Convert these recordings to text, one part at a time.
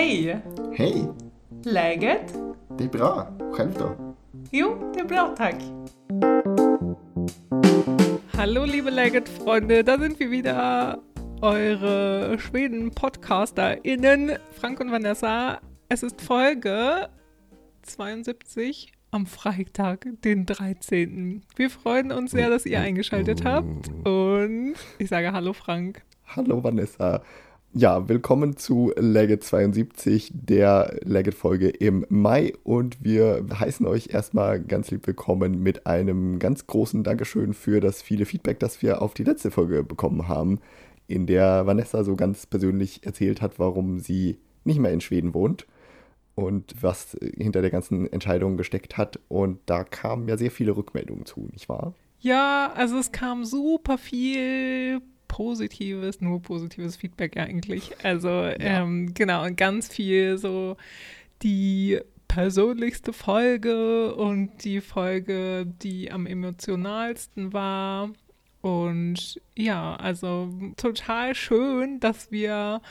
Hej! Hej! Läget? Det är bra. Själv då? Jo, det är bra tack. Hallo liebe Legend-Freunde, da sind wir wieder, eure Schweden-PodcasterInnen, Frank und Vanessa. Es ist Folge 72 am Freitag, den 13. Wir freuen uns sehr, dass ihr eingeschaltet habt und ich sage Hallo Frank. Hallo Vanessa. Ja, willkommen zu Legit 72, der Legit-Folge im Mai. Und wir heißen euch erstmal ganz lieb willkommen mit einem ganz großen Dankeschön für das viele Feedback, das wir auf die letzte Folge bekommen haben, in der Vanessa so ganz persönlich erzählt hat, warum sie nicht mehr in Schweden wohnt und was hinter der ganzen Entscheidung gesteckt hat. Und da kamen ja sehr viele Rückmeldungen zu, nicht wahr? Ja, also es kam super viel positives, nur positives Feedback eigentlich. Also ja. ähm, genau, und ganz viel so die persönlichste Folge und die Folge, die am emotionalsten war. Und ja, also total schön, dass wir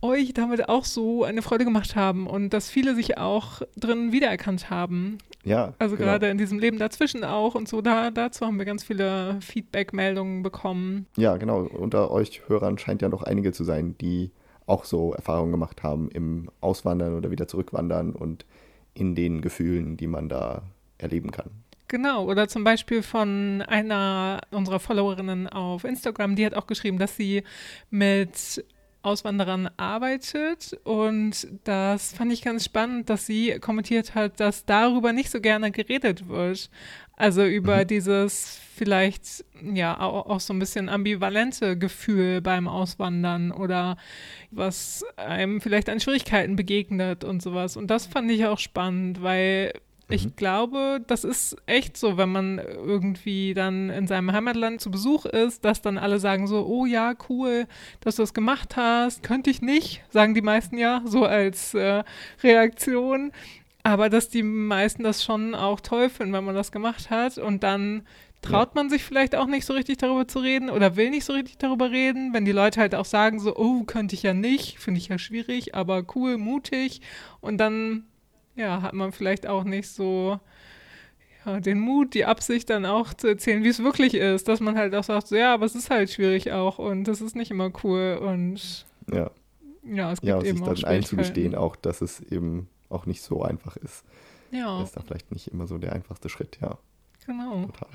euch damit auch so eine Freude gemacht haben und dass viele sich auch drin wiedererkannt haben. Ja. Also genau. gerade in diesem Leben dazwischen auch und so, da, dazu haben wir ganz viele Feedback-Meldungen bekommen. Ja, genau. Unter euch Hörern scheint ja noch einige zu sein, die auch so Erfahrungen gemacht haben im Auswandern oder wieder zurückwandern und in den Gefühlen, die man da erleben kann. Genau, oder zum Beispiel von einer unserer Followerinnen auf Instagram, die hat auch geschrieben, dass sie mit Auswanderern arbeitet. Und das fand ich ganz spannend, dass sie kommentiert hat, dass darüber nicht so gerne geredet wird. Also über mhm. dieses vielleicht ja auch, auch, so ein bisschen ambivalente Gefühl beim Auswandern oder was einem vielleicht an Schwierigkeiten begegnet und sowas. Und das fand ich auch spannend, weil ich mhm. glaube, das ist echt so, wenn man irgendwie dann in seinem Heimatland zu Besuch ist, dass dann alle sagen so, oh ja, cool, dass du das gemacht hast. Könnte ich nicht, sagen die meisten ja, so als äh, Reaktion. Aber dass die meisten das schon auch toll finden, wenn man das gemacht hat. Und dann traut man sich vielleicht auch nicht so richtig darüber zu reden oder will nicht so richtig darüber reden, wenn die Leute halt auch sagen so, oh, könnte ich ja nicht, finde ich ja schwierig, aber cool, mutig. Und dann ja, hat man vielleicht auch nicht so ja, den Mut, die Absicht dann auch zu erzählen, wie es wirklich ist, dass man halt auch sagt, so, ja, aber es ist halt schwierig auch und das ist nicht immer cool und ja, ja es gibt ja, eben sich dann einzugestehen auch, dass es eben auch nicht so einfach ist. Ja. Ist da vielleicht nicht immer so der einfachste Schritt, ja. Genau. Total.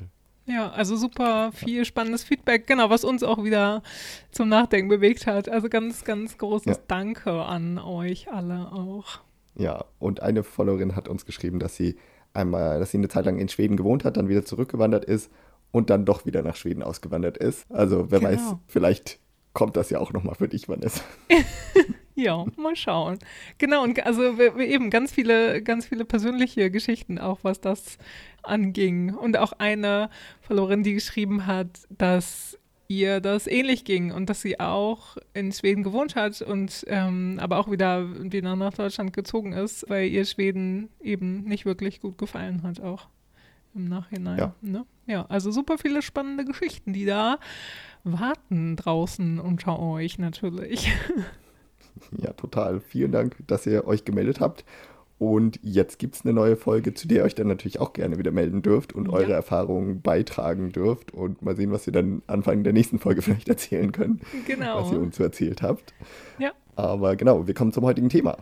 Ja, also super viel spannendes Feedback, genau, was uns auch wieder zum Nachdenken bewegt hat. Also ganz, ganz großes ja. Danke an euch alle auch. Ja, und eine Followerin hat uns geschrieben, dass sie einmal, dass sie eine Zeit lang in Schweden gewohnt hat, dann wieder zurückgewandert ist und dann doch wieder nach Schweden ausgewandert ist. Also wer genau. weiß, vielleicht kommt das ja auch nochmal für dich, Vanessa. ja, mal schauen. Genau, und also eben ganz viele, ganz viele persönliche Geschichten auch, was das anging. Und auch eine Followerin, die geschrieben hat, dass ihr das ähnlich ging und dass sie auch in Schweden gewohnt hat und ähm, aber auch wieder, wieder nach Deutschland gezogen ist, weil ihr Schweden eben nicht wirklich gut gefallen hat, auch im Nachhinein. Ja, ne? ja also super viele spannende Geschichten, die da warten draußen unter euch natürlich. Ja, total. Vielen Dank, dass ihr euch gemeldet habt. Und jetzt gibt es eine neue Folge, zu der ihr euch dann natürlich auch gerne wieder melden dürft und ja. eure Erfahrungen beitragen dürft. Und mal sehen, was ihr dann Anfang der nächsten Folge vielleicht erzählen könnt. Genau. Was ihr uns so erzählt habt. Ja. Aber genau, wir kommen zum heutigen Thema.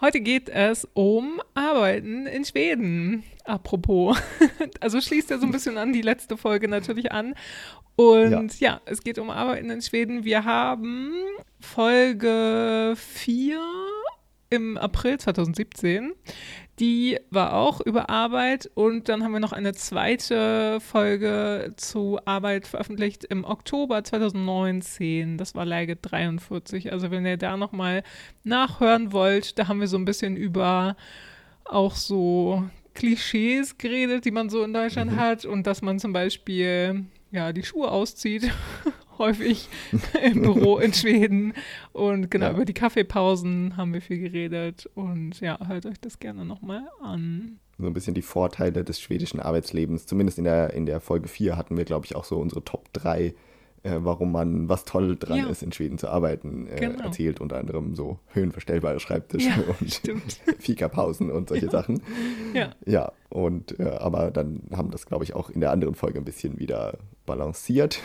Heute geht es um Arbeiten in Schweden. Apropos. Also schließt ja so ein bisschen an die letzte Folge natürlich an. Und ja, ja es geht um Arbeiten in Schweden. Wir haben Folge 4 im April 2017. Die war auch über Arbeit und dann haben wir noch eine zweite Folge zu Arbeit veröffentlicht im Oktober 2019. Das war Lage 43. Also wenn ihr da nochmal nachhören wollt, da haben wir so ein bisschen über auch so Klischees geredet, die man so in Deutschland mhm. hat und dass man zum Beispiel ja die Schuhe auszieht häufig im Büro in Schweden. Und genau, ja. über die Kaffeepausen haben wir viel geredet. Und ja, hört euch das gerne nochmal an. So ein bisschen die Vorteile des schwedischen Arbeitslebens. Zumindest in der, in der Folge 4 hatten wir, glaube ich, auch so unsere Top 3 äh, warum man, was toll dran Ja. ist, in Schweden zu arbeiten, äh, Genau. erzählt. Unter anderem so höhenverstellbare Schreibtische Ja, und. Fika-Pausen und solche Sachen. Ja. Ja, und äh, aber dann haben das, glaube ich, auch in der anderen Folge ein bisschen wieder balanciert.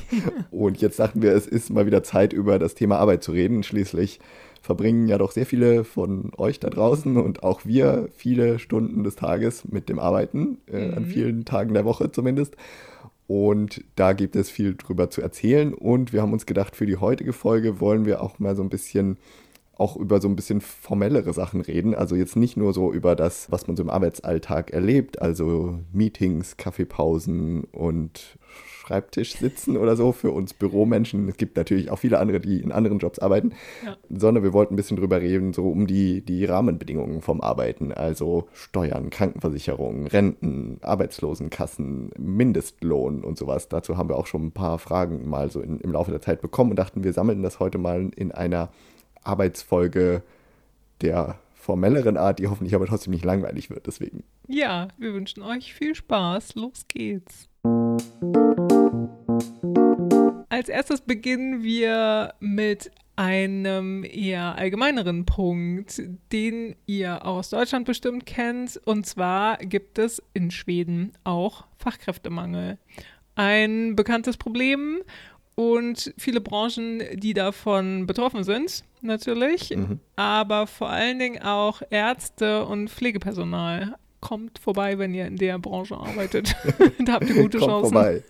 und jetzt dachten wir, es ist mal wieder Zeit, über das Thema Arbeit zu reden. Schließlich verbringen ja doch sehr viele von euch da draußen und auch wir viele Stunden des Tages mit dem Arbeiten, äh, an Mhm. vielen Tagen der Woche zumindest. Und da gibt es viel drüber zu erzählen. Und wir haben uns gedacht, für die heutige Folge wollen wir auch mal so ein bisschen auch über so ein bisschen formellere Sachen reden. Also jetzt nicht nur so über das, was man so im Arbeitsalltag erlebt, also Meetings, Kaffeepausen und Schreibtisch sitzen oder so für uns Büromenschen. Es gibt natürlich auch viele andere, die in anderen Jobs arbeiten, Ja. sondern wir wollten ein bisschen drüber reden, so um die, die Rahmenbedingungen vom Arbeiten, also Steuern, Krankenversicherung, Renten, Arbeitslosenkassen, Mindestlohn und sowas. Dazu haben wir auch schon ein paar Fragen mal so in, im Laufe der Zeit bekommen und dachten, wir sammeln das heute mal in einer Arbeitsfolge der formelleren Art, die hoffentlich aber trotzdem nicht langweilig wird. Deswegen. Ja, wir wünschen euch viel Spaß. Los geht's. Als erstes beginnen wir mit einem eher allgemeineren Punkt, den ihr aus Deutschland bestimmt kennt. Und zwar gibt es in Schweden auch Fachkräftemangel. Ein bekanntes Problem und viele Branchen, die davon betroffen sind, natürlich. Mhm. Aber vor allen Dingen auch Ärzte und Pflegepersonal. Kommt vorbei, wenn ihr in der Branche arbeitet. da habt ihr gute Kommt Chancen. vorbei.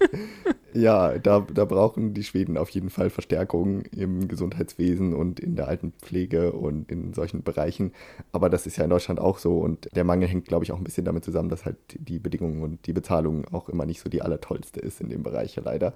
Ja, da, da brauchen die Schweden auf jeden Fall Verstärkung im Gesundheitswesen und in der Altenpflege und in solchen Bereichen. Aber das ist ja in Deutschland auch so und der Mangel hängt, glaube ich, auch ein bisschen damit zusammen, dass halt die Bedingungen und die Bezahlung auch immer nicht so die allertollste ist in dem Bereich ja leider.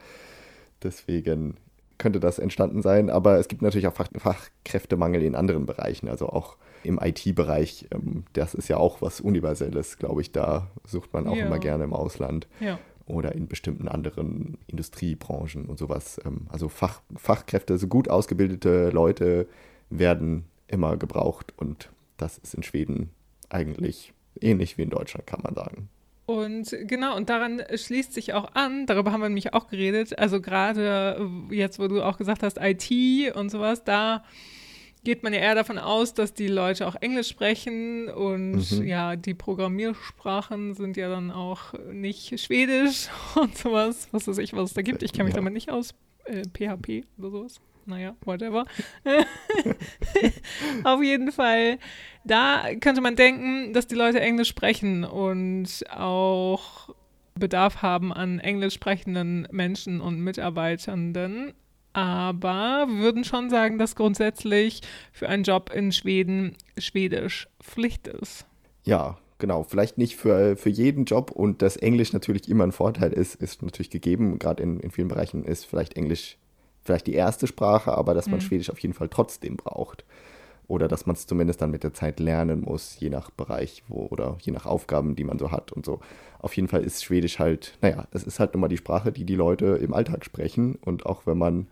Deswegen könnte das entstanden sein, aber es gibt natürlich auch Fach Fachkräftemangel in anderen Bereichen, also auch im IT-Bereich. Ähm, das ist ja auch was Universelles, glaube ich. Da sucht man auch Ja. immer gerne im Ausland Ja. oder in bestimmten anderen Industriebranchen und sowas. Ähm, Also Fach, Fachkräfte, so gut ausgebildete Leute werden immer gebraucht und das ist in Schweden eigentlich ähnlich wie in Deutschland, kann man sagen. Und genau, und daran schließt sich auch an, darüber haben wir nämlich auch geredet, also gerade jetzt, wo du auch gesagt hast, IT und sowas, da geht man ja eher davon aus, dass die Leute auch Englisch sprechen und Mhm. ja, die Programmiersprachen sind ja dann auch nicht Schwedisch und sowas, was weiß ich, was es da gibt. Ich kenne mich Ja. damit nicht aus. Äh, PHP oder sowas. Naja, whatever. Auf jeden Fall, da könnte man denken, dass die Leute Englisch sprechen und auch Bedarf haben an englisch sprechenden Menschen und Mitarbeitenden. Aber wir würden schon sagen, dass grundsätzlich für einen Job in Schweden Schwedisch Pflicht ist. Ja, genau. Vielleicht nicht für, für jeden Job und dass Englisch natürlich immer ein Vorteil ist, ist natürlich gegeben. Gerade in, in vielen Bereichen ist vielleicht Englisch vielleicht die erste Sprache, aber dass man Mhm. Schwedisch auf jeden Fall trotzdem braucht. Oder dass man es zumindest dann mit der Zeit lernen muss, je nach Bereich wo, oder je nach Aufgaben, die man so hat und so. Auf jeden Fall ist Schwedisch halt, naja, es ist halt nun mal die Sprache, die die Leute im Alltag sprechen. Und auch wenn man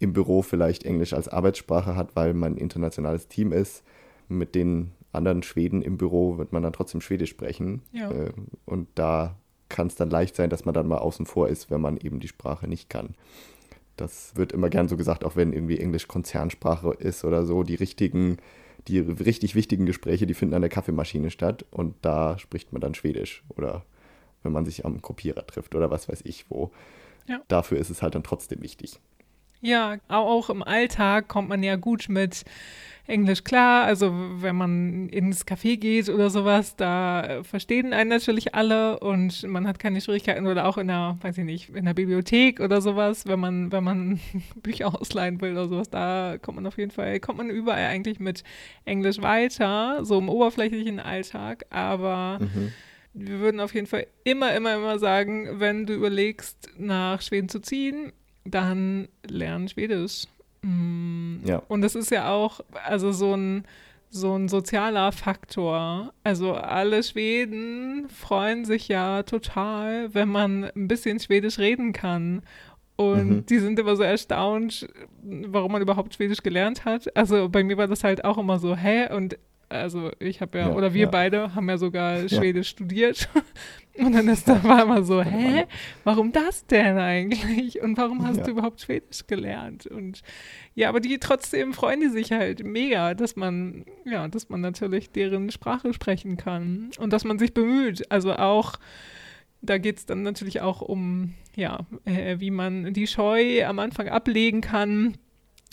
im Büro vielleicht Englisch als Arbeitssprache hat, weil man ein internationales Team ist, mit den anderen Schweden im Büro wird man dann trotzdem Schwedisch sprechen. Ja. Äh, Und da kann es dann leicht sein, dass man dann mal außen vor ist, wenn man eben die Sprache nicht kann. Das wird immer gern so gesagt, auch wenn irgendwie Englisch Konzernsprache ist oder so. Die richtigen, die richtig wichtigen Gespräche, die finden an der Kaffeemaschine statt und da spricht man dann Schwedisch oder wenn man sich am Kopierer trifft oder was weiß ich wo. Ja. Dafür ist es halt dann trotzdem wichtig. Ja, auch im Alltag kommt man ja gut mit Englisch klar. Also wenn man ins Café geht oder sowas, da verstehen einen natürlich alle und man hat keine Schwierigkeiten oder auch in der, weiß ich nicht, in der Bibliothek oder sowas, wenn man, wenn man Bücher ausleihen will oder sowas, da kommt man auf jeden Fall, kommt man überall eigentlich mit Englisch weiter, so im oberflächlichen Alltag, aber Mhm. wir würden auf jeden Fall immer, immer, immer sagen, wenn du überlegst, nach Schweden zu ziehen, dann lern Schwedisch. Mm, Ja. Und das ist ja auch, also so ein, so ein sozialer Faktor. Also alle Schweden freuen sich ja total, wenn man ein bisschen Schwedisch reden kann. Und Mhm. die sind immer so erstaunt, warum man überhaupt Schwedisch gelernt hat. Also bei mir war das halt auch immer so, hä? Und Also ich habe ja, Ja, oder wir ja. beide haben ja sogar Schwedisch studiert. Und dann ist da war immer so, hä, warum das denn eigentlich? Und warum hast Ja. du überhaupt Schwedisch gelernt? Und ja, aber die trotzdem freuen die sich halt mega, dass man, ja, dass man natürlich deren Sprache sprechen kann und dass man sich bemüht. Also auch, da geht es dann natürlich auch um, ja, äh, wie man die Scheu am Anfang ablegen kann,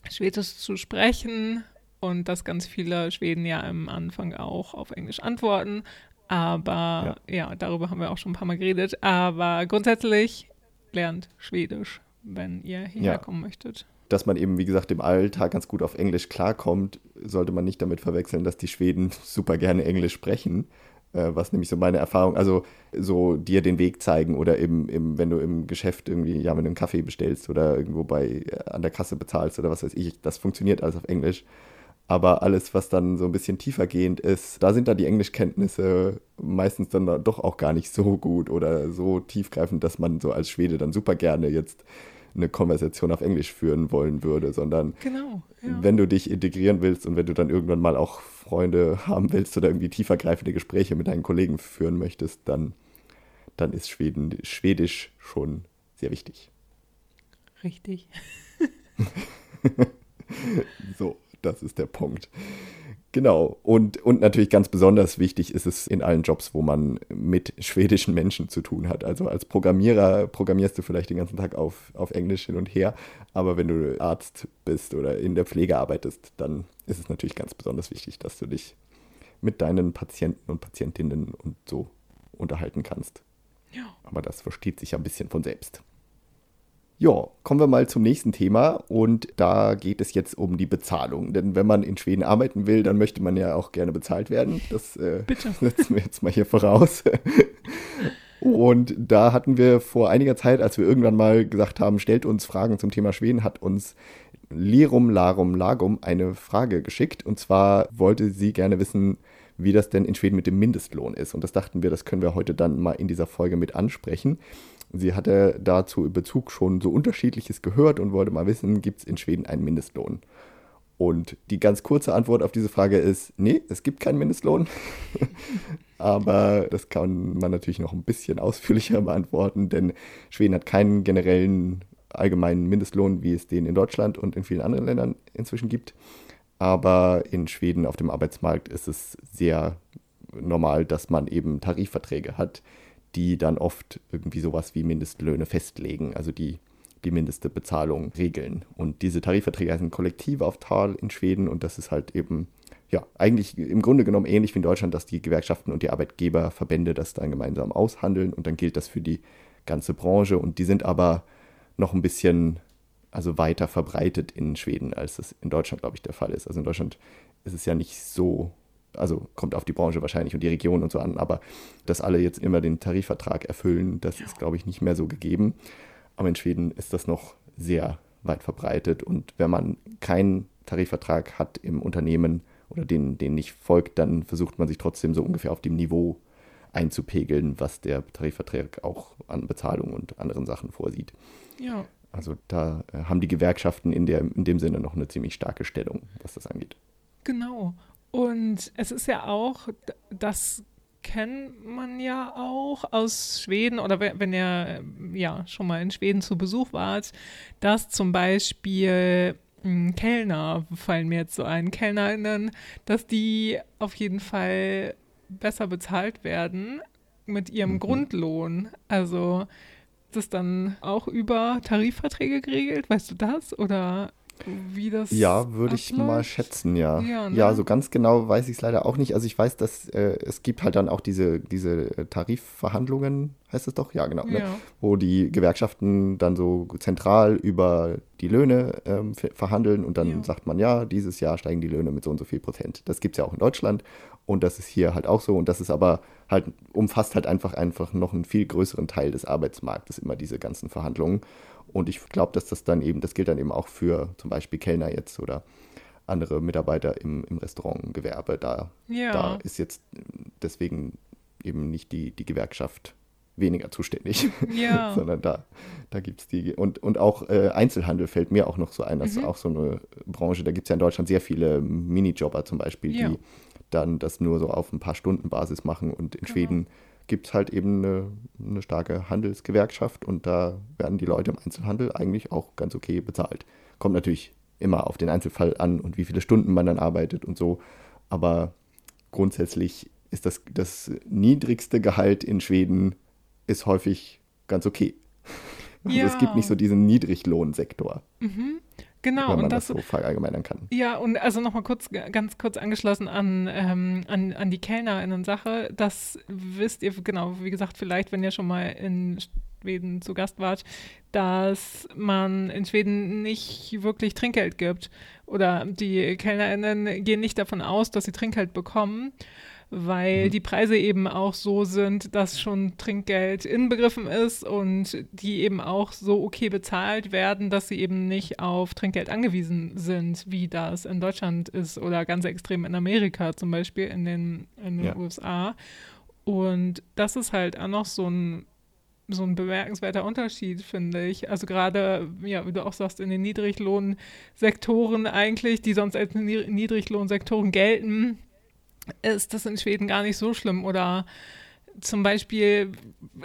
Schwedisch zu sprechen und dass ganz viele Schweden ja am Anfang auch auf Englisch antworten. Aber ja. darüber haben wir auch schon ein paar Mal geredet. Aber grundsätzlich lernt Schwedisch, wenn ihr hierher Ja. kommen möchtet. Dass man eben, wie gesagt, im Alltag ganz gut auf Englisch klarkommt, sollte man nicht damit verwechseln, dass die Schweden super gerne Englisch sprechen. Äh, was nämlich so meine Erfahrung, also so dir den Weg zeigen oder eben, im, wenn du im Geschäft irgendwie, ja, wenn du einen Kaffee bestellst oder irgendwo bei äh, an der Kasse bezahlst oder was weiß ich, das funktioniert alles auf Englisch. Aber alles, was dann so ein bisschen tiefergehend ist, da sind da die Englischkenntnisse meistens dann doch auch gar nicht so gut oder so tiefgreifend, dass man so als Schwede dann super gerne jetzt eine Konversation auf Englisch führen wollen würde, sondern Genau. Ja. wenn du dich integrieren willst und wenn du dann irgendwann mal auch Freunde haben willst oder irgendwie tiefergreifende Gespräche mit deinen Kollegen führen möchtest, dann, dann ist Schweden, Schwedisch schon sehr wichtig. Richtig. So, das ist der Punkt. Genau. Und, und natürlich ganz besonders wichtig ist es in allen Jobs, wo man mit schwedischen Menschen zu tun hat. Also als Programmierer programmierst du vielleicht den ganzen Tag auf, auf Englisch hin und her, aber wenn du Arzt bist oder in der Pflege arbeitest, dann ist es natürlich ganz besonders wichtig, dass du dich mit deinen Patienten und Patientinnen und so unterhalten kannst. Ja. Aber das versteht sich ja ein bisschen von selbst. Ja, kommen wir mal zum nächsten Thema und da geht es jetzt um die Bezahlung. Denn wenn man in Schweden arbeiten will, dann möchte man ja auch gerne bezahlt werden. Das äh, setzen wir jetzt mal hier voraus. Und da hatten wir vor einiger Zeit, als wir irgendwann mal gesagt haben, stellt uns Fragen zum Thema Schweden, hat uns Lirum Larum Lagum eine Frage geschickt. Und zwar wollte sie gerne wissen, wie das denn in Schweden mit dem Mindestlohn ist. Und das dachten wir, das können wir heute dann mal in dieser Folge mit ansprechen. Sie hatte dazu in Bezug schon so unterschiedliches gehört und wollte mal wissen, gibt es in Schweden einen Mindestlohn? Und die ganz kurze Antwort auf diese Frage ist, nee, es gibt keinen Mindestlohn. Aber das kann man natürlich noch ein bisschen ausführlicher beantworten, denn Schweden hat keinen generellen allgemeinen Mindestlohn, wie es den in Deutschland und in vielen anderen Ländern inzwischen gibt. Aber in Schweden auf dem Arbeitsmarkt ist es sehr normal, dass man eben Tarifverträge hat, die dann oft irgendwie sowas wie Mindestlöhne festlegen, also die die mindeste Bezahlung regeln. Und diese Tarifverträge heißen Kollektivavtal in Schweden und das ist halt eben, ja, eigentlich im Grunde genommen ähnlich wie in Deutschland, dass die Gewerkschaften und die Arbeitgeberverbände das dann gemeinsam aushandeln und dann gilt das für die ganze Branche und die sind aber noch ein bisschen also weiter verbreitet in Schweden, als es in Deutschland, glaube ich, der Fall ist. Also in Deutschland ist es ja nicht so, also kommt auf die Branche wahrscheinlich und die Region und so an, aber dass alle jetzt immer den Tarifvertrag erfüllen, das ist, glaube ich, nicht mehr so gegeben. Aber in Schweden ist das noch sehr weit verbreitet und wenn man keinen Tarifvertrag hat im Unternehmen oder den, den nicht folgt, dann versucht man sich trotzdem so ungefähr auf dem Niveau einzupegeln, was der Tarifvertrag auch an Bezahlung und anderen Sachen vorsieht. Ja. Also da äh, haben die Gewerkschaften in, der, in dem Sinne noch eine ziemlich starke Stellung, was das angeht. Genau. Und es ist ja auch, das kennt man ja auch aus Schweden oder we- wenn ihr ähm, ja schon mal in Schweden zu Besuch wart, dass zum Beispiel mh, Kellner fallen mir jetzt so ein, KellnerInnen, dass die auf jeden Fall besser bezahlt werden mit ihrem Mhm. Grundlohn. Also ist das dann auch über Tarifverträge geregelt? Weißt du das? Oder wie das Ja, würde ich mal schätzen, ja. Ja, Ja, ne? so ganz genau weiß ich es leider auch nicht. Also ich weiß, dass äh, es gibt halt dann auch diese, diese äh, Tarifverhandlungen, heißt es doch? Ja, genau. Ne? Ja. Wo die Gewerkschaften dann so zentral über die Löhne ähm, ver- verhandeln und dann Ja. sagt man, ja, dieses Jahr steigen die Löhne mit so und so viel Prozent. Das gibt es ja auch in Deutschland und das ist hier halt auch so und das ist aber halt, umfasst halt einfach einfach noch einen viel größeren Teil des Arbeitsmarktes, immer diese ganzen Verhandlungen. Und ich glaube, dass das dann eben, das gilt dann eben auch für zum Beispiel Kellner jetzt oder andere Mitarbeiter im, im Restaurantgewerbe. Da, Ja. da ist jetzt deswegen eben nicht die, die Gewerkschaft weniger zuständig, Ja. sondern da, da gibt es die. Und, und auch äh, Einzelhandel fällt mir auch noch so ein. Das ist Mhm. auch so eine Branche. Da gibt es ja in Deutschland sehr viele Minijobber zum Beispiel, Ja. die dann das nur so auf ein paar Stunden Basis machen. Und in Genau. Schweden gibt es halt eben eine, eine starke Handelsgewerkschaft und da werden die Leute im Einzelhandel eigentlich auch ganz okay bezahlt. Kommt natürlich immer auf den Einzelfall an und wie viele Stunden man dann arbeitet und so. Aber grundsätzlich ist das, das niedrigste Gehalt in Schweden ist häufig ganz okay. Also es gibt Ja. nicht so diesen Niedriglohnsektor, Genau, wenn man und das, das, so verallgemeinern kann. Ja, und also nochmal kurz, ganz kurz angeschlossen an, ähm, an, an die KellnerInnen-Sache. Das wisst ihr, genau, wie gesagt, vielleicht, wenn ihr schon mal in Schweden zu Gast wart, dass man in Schweden nicht wirklich Trinkgeld gibt. Oder die KellnerInnen gehen nicht davon aus, dass sie Trinkgeld bekommen, weil die Preise eben auch so sind, dass schon Trinkgeld inbegriffen ist und die eben auch so okay bezahlt werden, dass sie eben nicht auf Trinkgeld angewiesen sind, wie das in Deutschland ist oder ganz extrem in Amerika zum Beispiel, in den, in den Ja. USA. Und das ist halt auch noch so ein so ein bemerkenswerter Unterschied, finde ich. Also gerade, ja, wie du auch sagst, in den Niedriglohnsektoren eigentlich, die sonst als Ni- Niedriglohnsektoren gelten, ist das in Schweden gar nicht so schlimm. Oder zum Beispiel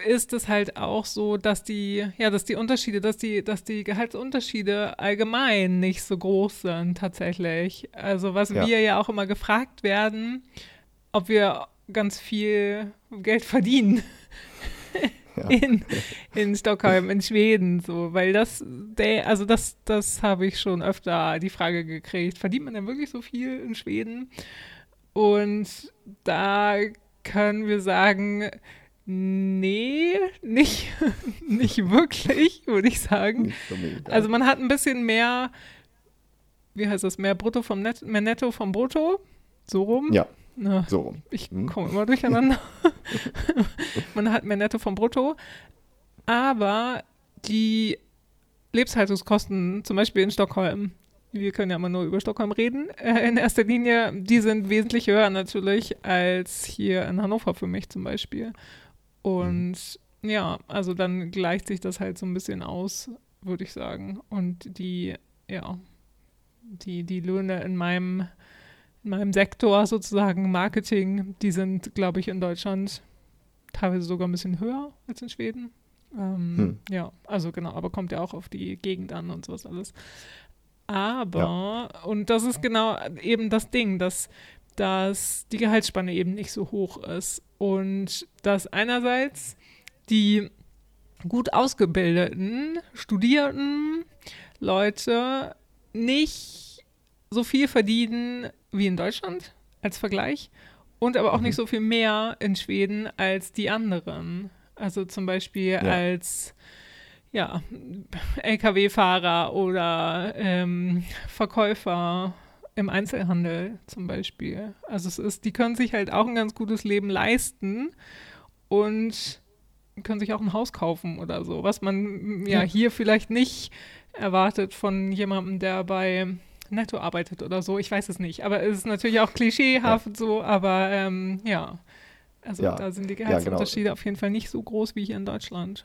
ist es halt auch so, dass die, ja, dass die Unterschiede, dass die, dass die Gehaltsunterschiede allgemein nicht so groß sind tatsächlich. Also was Ja. wir ja auch immer gefragt werden, ob wir ganz viel Geld verdienen Ja. in, in Stockholm, in Schweden, so, weil das, also das, das habe ich schon öfter die Frage gekriegt. Verdient man denn wirklich so viel in Schweden? Und da können wir sagen, nee, nicht, nicht wirklich, würde ich sagen. Also man hat ein bisschen mehr, wie heißt das, mehr Brutto vom Net, mehr Netto vom Brutto, so rum. ja, Na, so rum. ich Hm. komme immer durcheinander. Man hat mehr Netto vom Brutto. Aber die Lebenshaltungskosten, zum Beispiel in Stockholm, wir können ja immer nur über Stockholm reden, äh, in erster Linie, die sind wesentlich höher natürlich als hier in Hannover für mich zum Beispiel. Und ja, also dann gleicht sich das halt so ein bisschen aus, würde ich sagen. Und die, ja, die, die Löhne in meinem in meinem Sektor sozusagen Marketing, die sind, glaube ich, in Deutschland teilweise sogar ein bisschen höher als in Schweden. Ähm, Hm. Ja, also genau, aber kommt ja auch auf die Gegend an und sowas alles. Aber, und das ist genau eben das Ding, dass, dass die Gehaltsspanne eben nicht so hoch ist. Und dass einerseits die gut ausgebildeten, studierten Leute nicht so viel verdienen wie in Deutschland als Vergleich und aber auch Mhm. nicht so viel mehr in Schweden als die anderen. Also zum Beispiel als ja, Lkw-Fahrer oder ähm, Verkäufer im Einzelhandel zum Beispiel. Also es ist, die können sich halt auch ein ganz gutes Leben leisten und können sich auch ein Haus kaufen oder so, was man ja, Ja. hier vielleicht nicht erwartet von jemandem, der bei Netto arbeitet oder so. Ich weiß es nicht, aber es ist natürlich auch klischeehaft so, aber ähm, ja. Also Ja. da sind die Ja, genau. Gehaltsunterschiede auf jeden Fall nicht so groß wie hier in Deutschland.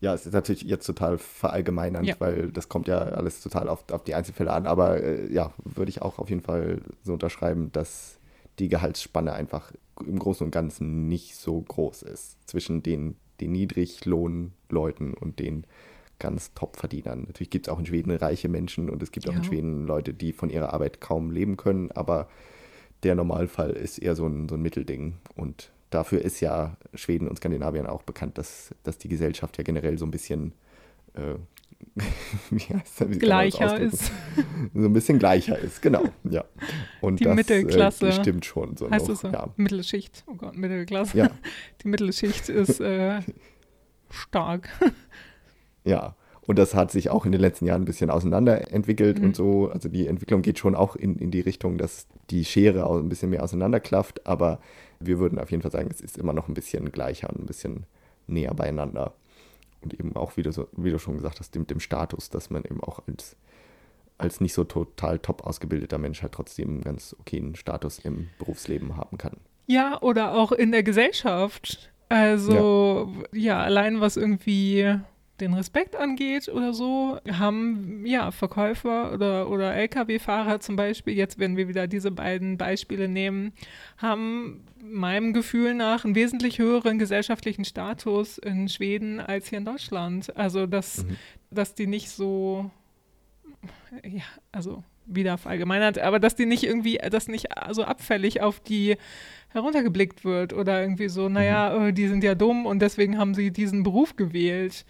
Ja, es ist natürlich jetzt total verallgemeinernd, Ja. weil das kommt ja alles total auf, auf die Einzelfälle an. Aber äh, ja, würde ich auch auf jeden Fall so unterschreiben, dass die Gehaltsspanne einfach im Großen und Ganzen nicht so groß ist zwischen den, den Niedriglohnleuten und den ganz Top-Verdienern. Natürlich gibt es auch in Schweden reiche Menschen und es gibt auch in Ja. Schweden Leute, die von ihrer Arbeit kaum leben können, aber der Normalfall ist eher so ein, so ein Mittelding. Und dafür ist ja Schweden und Skandinavien auch bekannt, dass, dass die Gesellschaft ja generell so ein bisschen äh, wie heißt das, wie Gleicher ist, So ein bisschen gleicher ist, genau. Ja. Und Die das Mittelklasse. Äh, stimmt schon so heißt noch. so? Ja. Mittelschicht. Oh Gott, Mittelklasse. Ja, Die Mittelschicht ist äh, stark. ja. Und das hat sich auch in den letzten Jahren ein bisschen auseinanderentwickelt Mhm. und so. Also die Entwicklung geht schon auch in, in die Richtung, dass die Schere auch ein bisschen mehr auseinanderklafft. Aber wir würden auf jeden Fall sagen, es ist immer noch ein bisschen gleicher und ein bisschen näher beieinander. Und eben auch, wie du, so, wie du schon gesagt hast, mit dem Status, dass man eben auch als, als nicht so total top ausgebildeter Mensch halt trotzdem einen ganz okayen Status im Berufsleben haben kann. Ja, oder auch in der Gesellschaft. Also, ja, allein was irgendwie den Respekt angeht oder so, haben ja Verkäufer oder, oder Lkw-Fahrer zum Beispiel, jetzt wenn wir wieder diese beiden Beispiele nehmen, haben meinem Gefühl nach einen wesentlich höheren gesellschaftlichen Status in Schweden als hier in Deutschland. Also dass, mhm. dass die nicht so, ja, also wieder verallgemeinert, aber dass die nicht irgendwie, dass nicht so abfällig auf die heruntergeblickt wird oder irgendwie so, naja, mhm. Äh, die sind ja dumm und deswegen haben sie diesen Beruf gewählt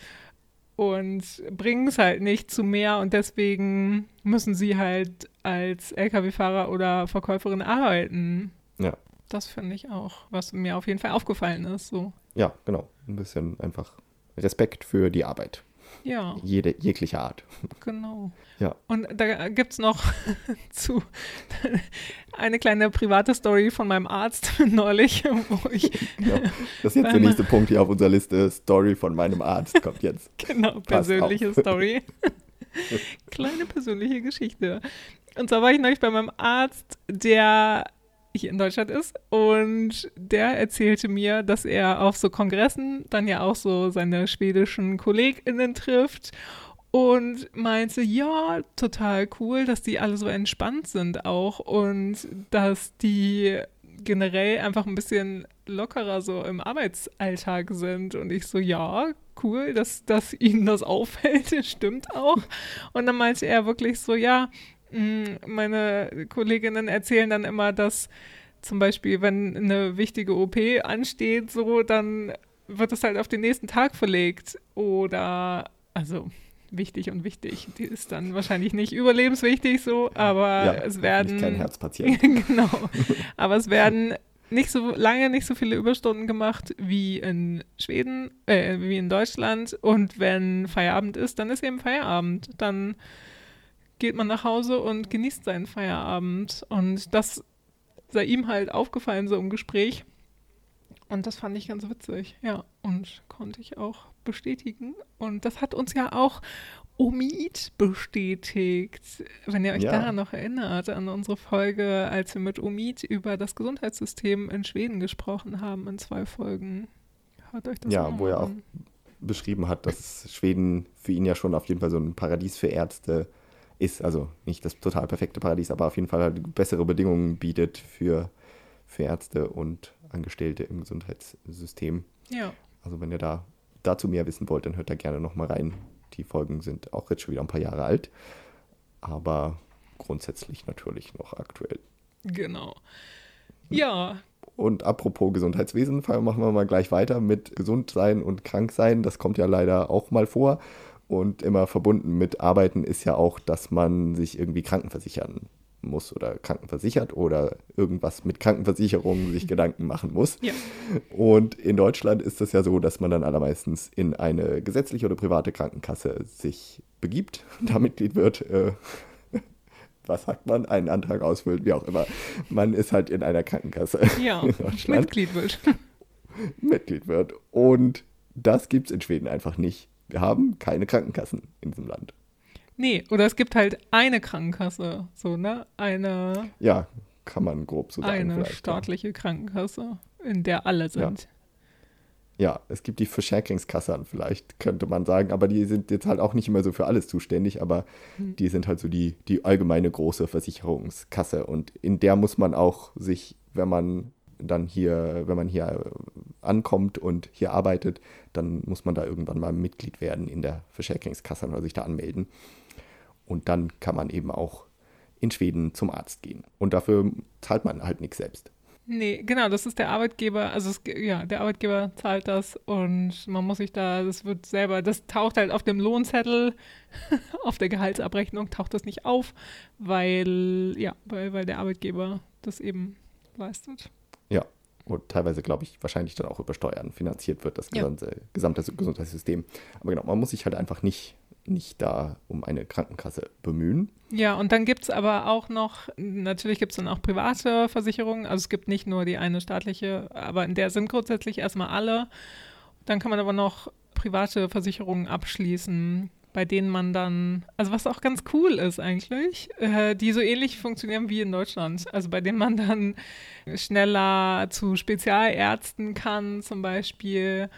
und bringen es halt nicht zu mehr und deswegen müssen sie halt als Lkw-Fahrer oder Verkäuferin arbeiten. Ja. Das finde ich auch, was mir auf jeden Fall aufgefallen ist. So. Ja, genau. Ein bisschen einfach Respekt für die Arbeit. Ja. Jede, jegliche Art. Genau. Ja. Und da gibt es noch zu eine kleine private Story von meinem Arzt neulich, wo ich. Genau. Das ist jetzt der nächste Punkt hier auf unserer Liste. Story von meinem Arzt kommt jetzt. Genau, persönliche Story. Kleine persönliche Geschichte. Und zwar war ich neulich bei meinem Arzt, der hier in Deutschland ist. Und der erzählte mir, dass er auf so Kongressen dann ja auch so seine schwedischen KollegInnen trifft und meinte, ja, total cool, dass die alle so entspannt sind auch und dass die generell einfach ein bisschen lockerer so im Arbeitsalltag sind. Und ich so, ja, cool, dass, dass ihnen das auffällt, stimmt auch. Und dann meinte er wirklich so, ja, meine Kolleginnen erzählen dann immer, dass zum Beispiel, wenn eine wichtige OP ansteht, so, dann wird es halt auf den nächsten Tag verlegt. Oder, also wichtig und wichtig. Die ist dann wahrscheinlich nicht überlebenswichtig so, aber ja, es werden. Kein Herzpatient. genau. Aber es werden nicht so lange, nicht so viele Überstunden gemacht wie in Schweden, äh, wie in Deutschland. Und wenn Feierabend ist, dann ist eben Feierabend. Dann geht man nach Hause und genießt seinen Feierabend. Und das sei ihm halt aufgefallen so im Gespräch. Und das fand ich ganz witzig, ja. Und konnte ich auch bestätigen. Und das hat uns ja auch Omid bestätigt. Wenn ihr euch ja. daran noch erinnert, an unsere Folge, als wir mit Omid über das Gesundheitssystem in Schweden gesprochen haben, in zwei Folgen. Hört euch das ja, an. Ja, wo er auch beschrieben hat, dass Schweden für ihn ja schon auf jeden Fall so ein Paradies für Ärzte ist. Also nicht das total perfekte Paradies, aber auf jeden Fall halt bessere Bedingungen bietet für, für Ärzte und Angestellte im Gesundheitssystem. Ja. Also wenn ihr da dazu mehr wissen wollt, dann hört da gerne nochmal rein. Die Folgen sind auch jetzt schon wieder ein paar Jahre alt, aber grundsätzlich natürlich noch aktuell. Genau. Ja. Und apropos Gesundheitswesen, machen wir mal gleich weiter mit Gesundsein und Kranksein. Das kommt ja leider auch mal vor. Und immer verbunden mit Arbeiten ist ja auch, dass man sich irgendwie krankenversichern muss oder krankenversichert oder irgendwas mit Krankenversicherung sich Gedanken machen muss. Ja. Und in Deutschland ist es ja so, dass man dann allermeistens in eine gesetzliche oder private Krankenkasse sich begibt, da Mitglied wird. Äh, was sagt man, einen Antrag ausfüllt, wie auch immer. Man ist halt in einer Krankenkasse. Ja, in Mitglied wird. Mitglied wird. Und das gibt es in Schweden einfach nicht. Wir haben keine Krankenkassen in diesem Land. Nee, oder es gibt halt eine Krankenkasse, so, ne? Eine. Ja, kann man grob so sagen. Eine staatliche ja. Krankenkasse, in der alle sind. Ja. Ja, es gibt die Verscherkingskassen vielleicht, könnte man sagen, aber die sind jetzt halt auch nicht immer so für alles zuständig, aber hm. die sind halt so die, die allgemeine große Versicherungskasse und in der muss man auch sich, wenn man dann hier, wenn man hier ankommt und hier arbeitet, dann muss man da irgendwann mal Mitglied werden in der Verscherkingskasse oder sich da anmelden. Und dann kann man eben auch in Schweden zum Arzt gehen. Und dafür zahlt man halt nichts selbst. Nee, genau, das ist der Arbeitgeber, also es, ja, der Arbeitgeber zahlt das und man muss sich da, das wird selber, das taucht halt auf dem Lohnzettel, auf der Gehaltsabrechnung taucht das nicht auf, weil, ja, weil, weil der Arbeitgeber das eben leistet. Und teilweise, glaube ich, wahrscheinlich dann auch über Steuern finanziert wird, das gesamte, ja. gesamte Gesundheitssystem. Aber genau, man muss sich halt einfach nicht nicht da um eine Krankenkasse bemühen. Ja, und dann gibt es aber auch noch, natürlich gibt es dann auch private Versicherungen. Also es gibt nicht nur die eine staatliche, aber in der sind grundsätzlich erstmal alle. Dann kann man aber noch private Versicherungen abschließen, bei denen man dann, also was auch ganz cool ist eigentlich, äh, die so ähnlich funktionieren wie in Deutschland. Also bei denen man dann schneller zu Spezialärzten kann zum Beispiel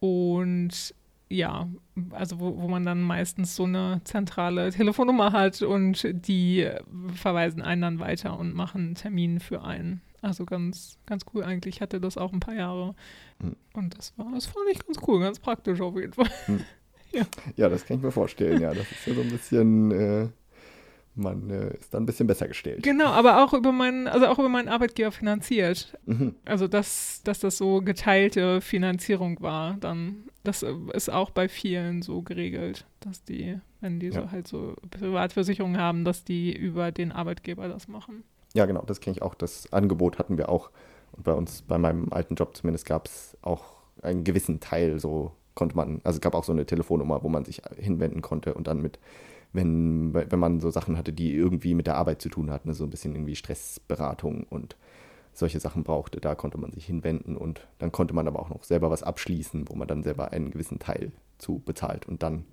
und ja, also wo, wo man dann meistens so eine zentrale Telefonnummer hat und die verweisen einen dann weiter und machen einen Termin für einen. Also ganz, ganz cool eigentlich. Ich hatte das auch ein paar Jahre. Hm. Und das war, das fand ich ganz cool, ganz praktisch auf jeden Fall. Hm. Ja. ja, das kann ich mir vorstellen. Ja, das ist ja so ein bisschen, äh, man äh, ist dann ein bisschen besser gestellt. Genau, aber auch über meinen, also auch über meinen Arbeitgeber finanziert. Mhm. Also dass, dass das so geteilte Finanzierung war, dann, das äh, ist auch bei vielen so geregelt, dass die, wenn die so Ja. halt so Privatversicherungen haben, dass die über den Arbeitgeber das machen. Ja, genau, das kenne ich auch. Das Angebot hatten wir auch. Und bei uns, bei meinem alten Job zumindest, gab es auch einen gewissen Teil, so konnte man, also es gab auch so eine Telefonnummer, wo man sich hinwenden konnte und dann mit, wenn, wenn man so Sachen hatte, die irgendwie mit der Arbeit zu tun hatten, so ein bisschen irgendwie Stressberatung und solche Sachen brauchte, da konnte man sich hinwenden und dann konnte man aber auch noch selber was abschließen, wo man dann selber einen gewissen Teil zu bezahlt und dann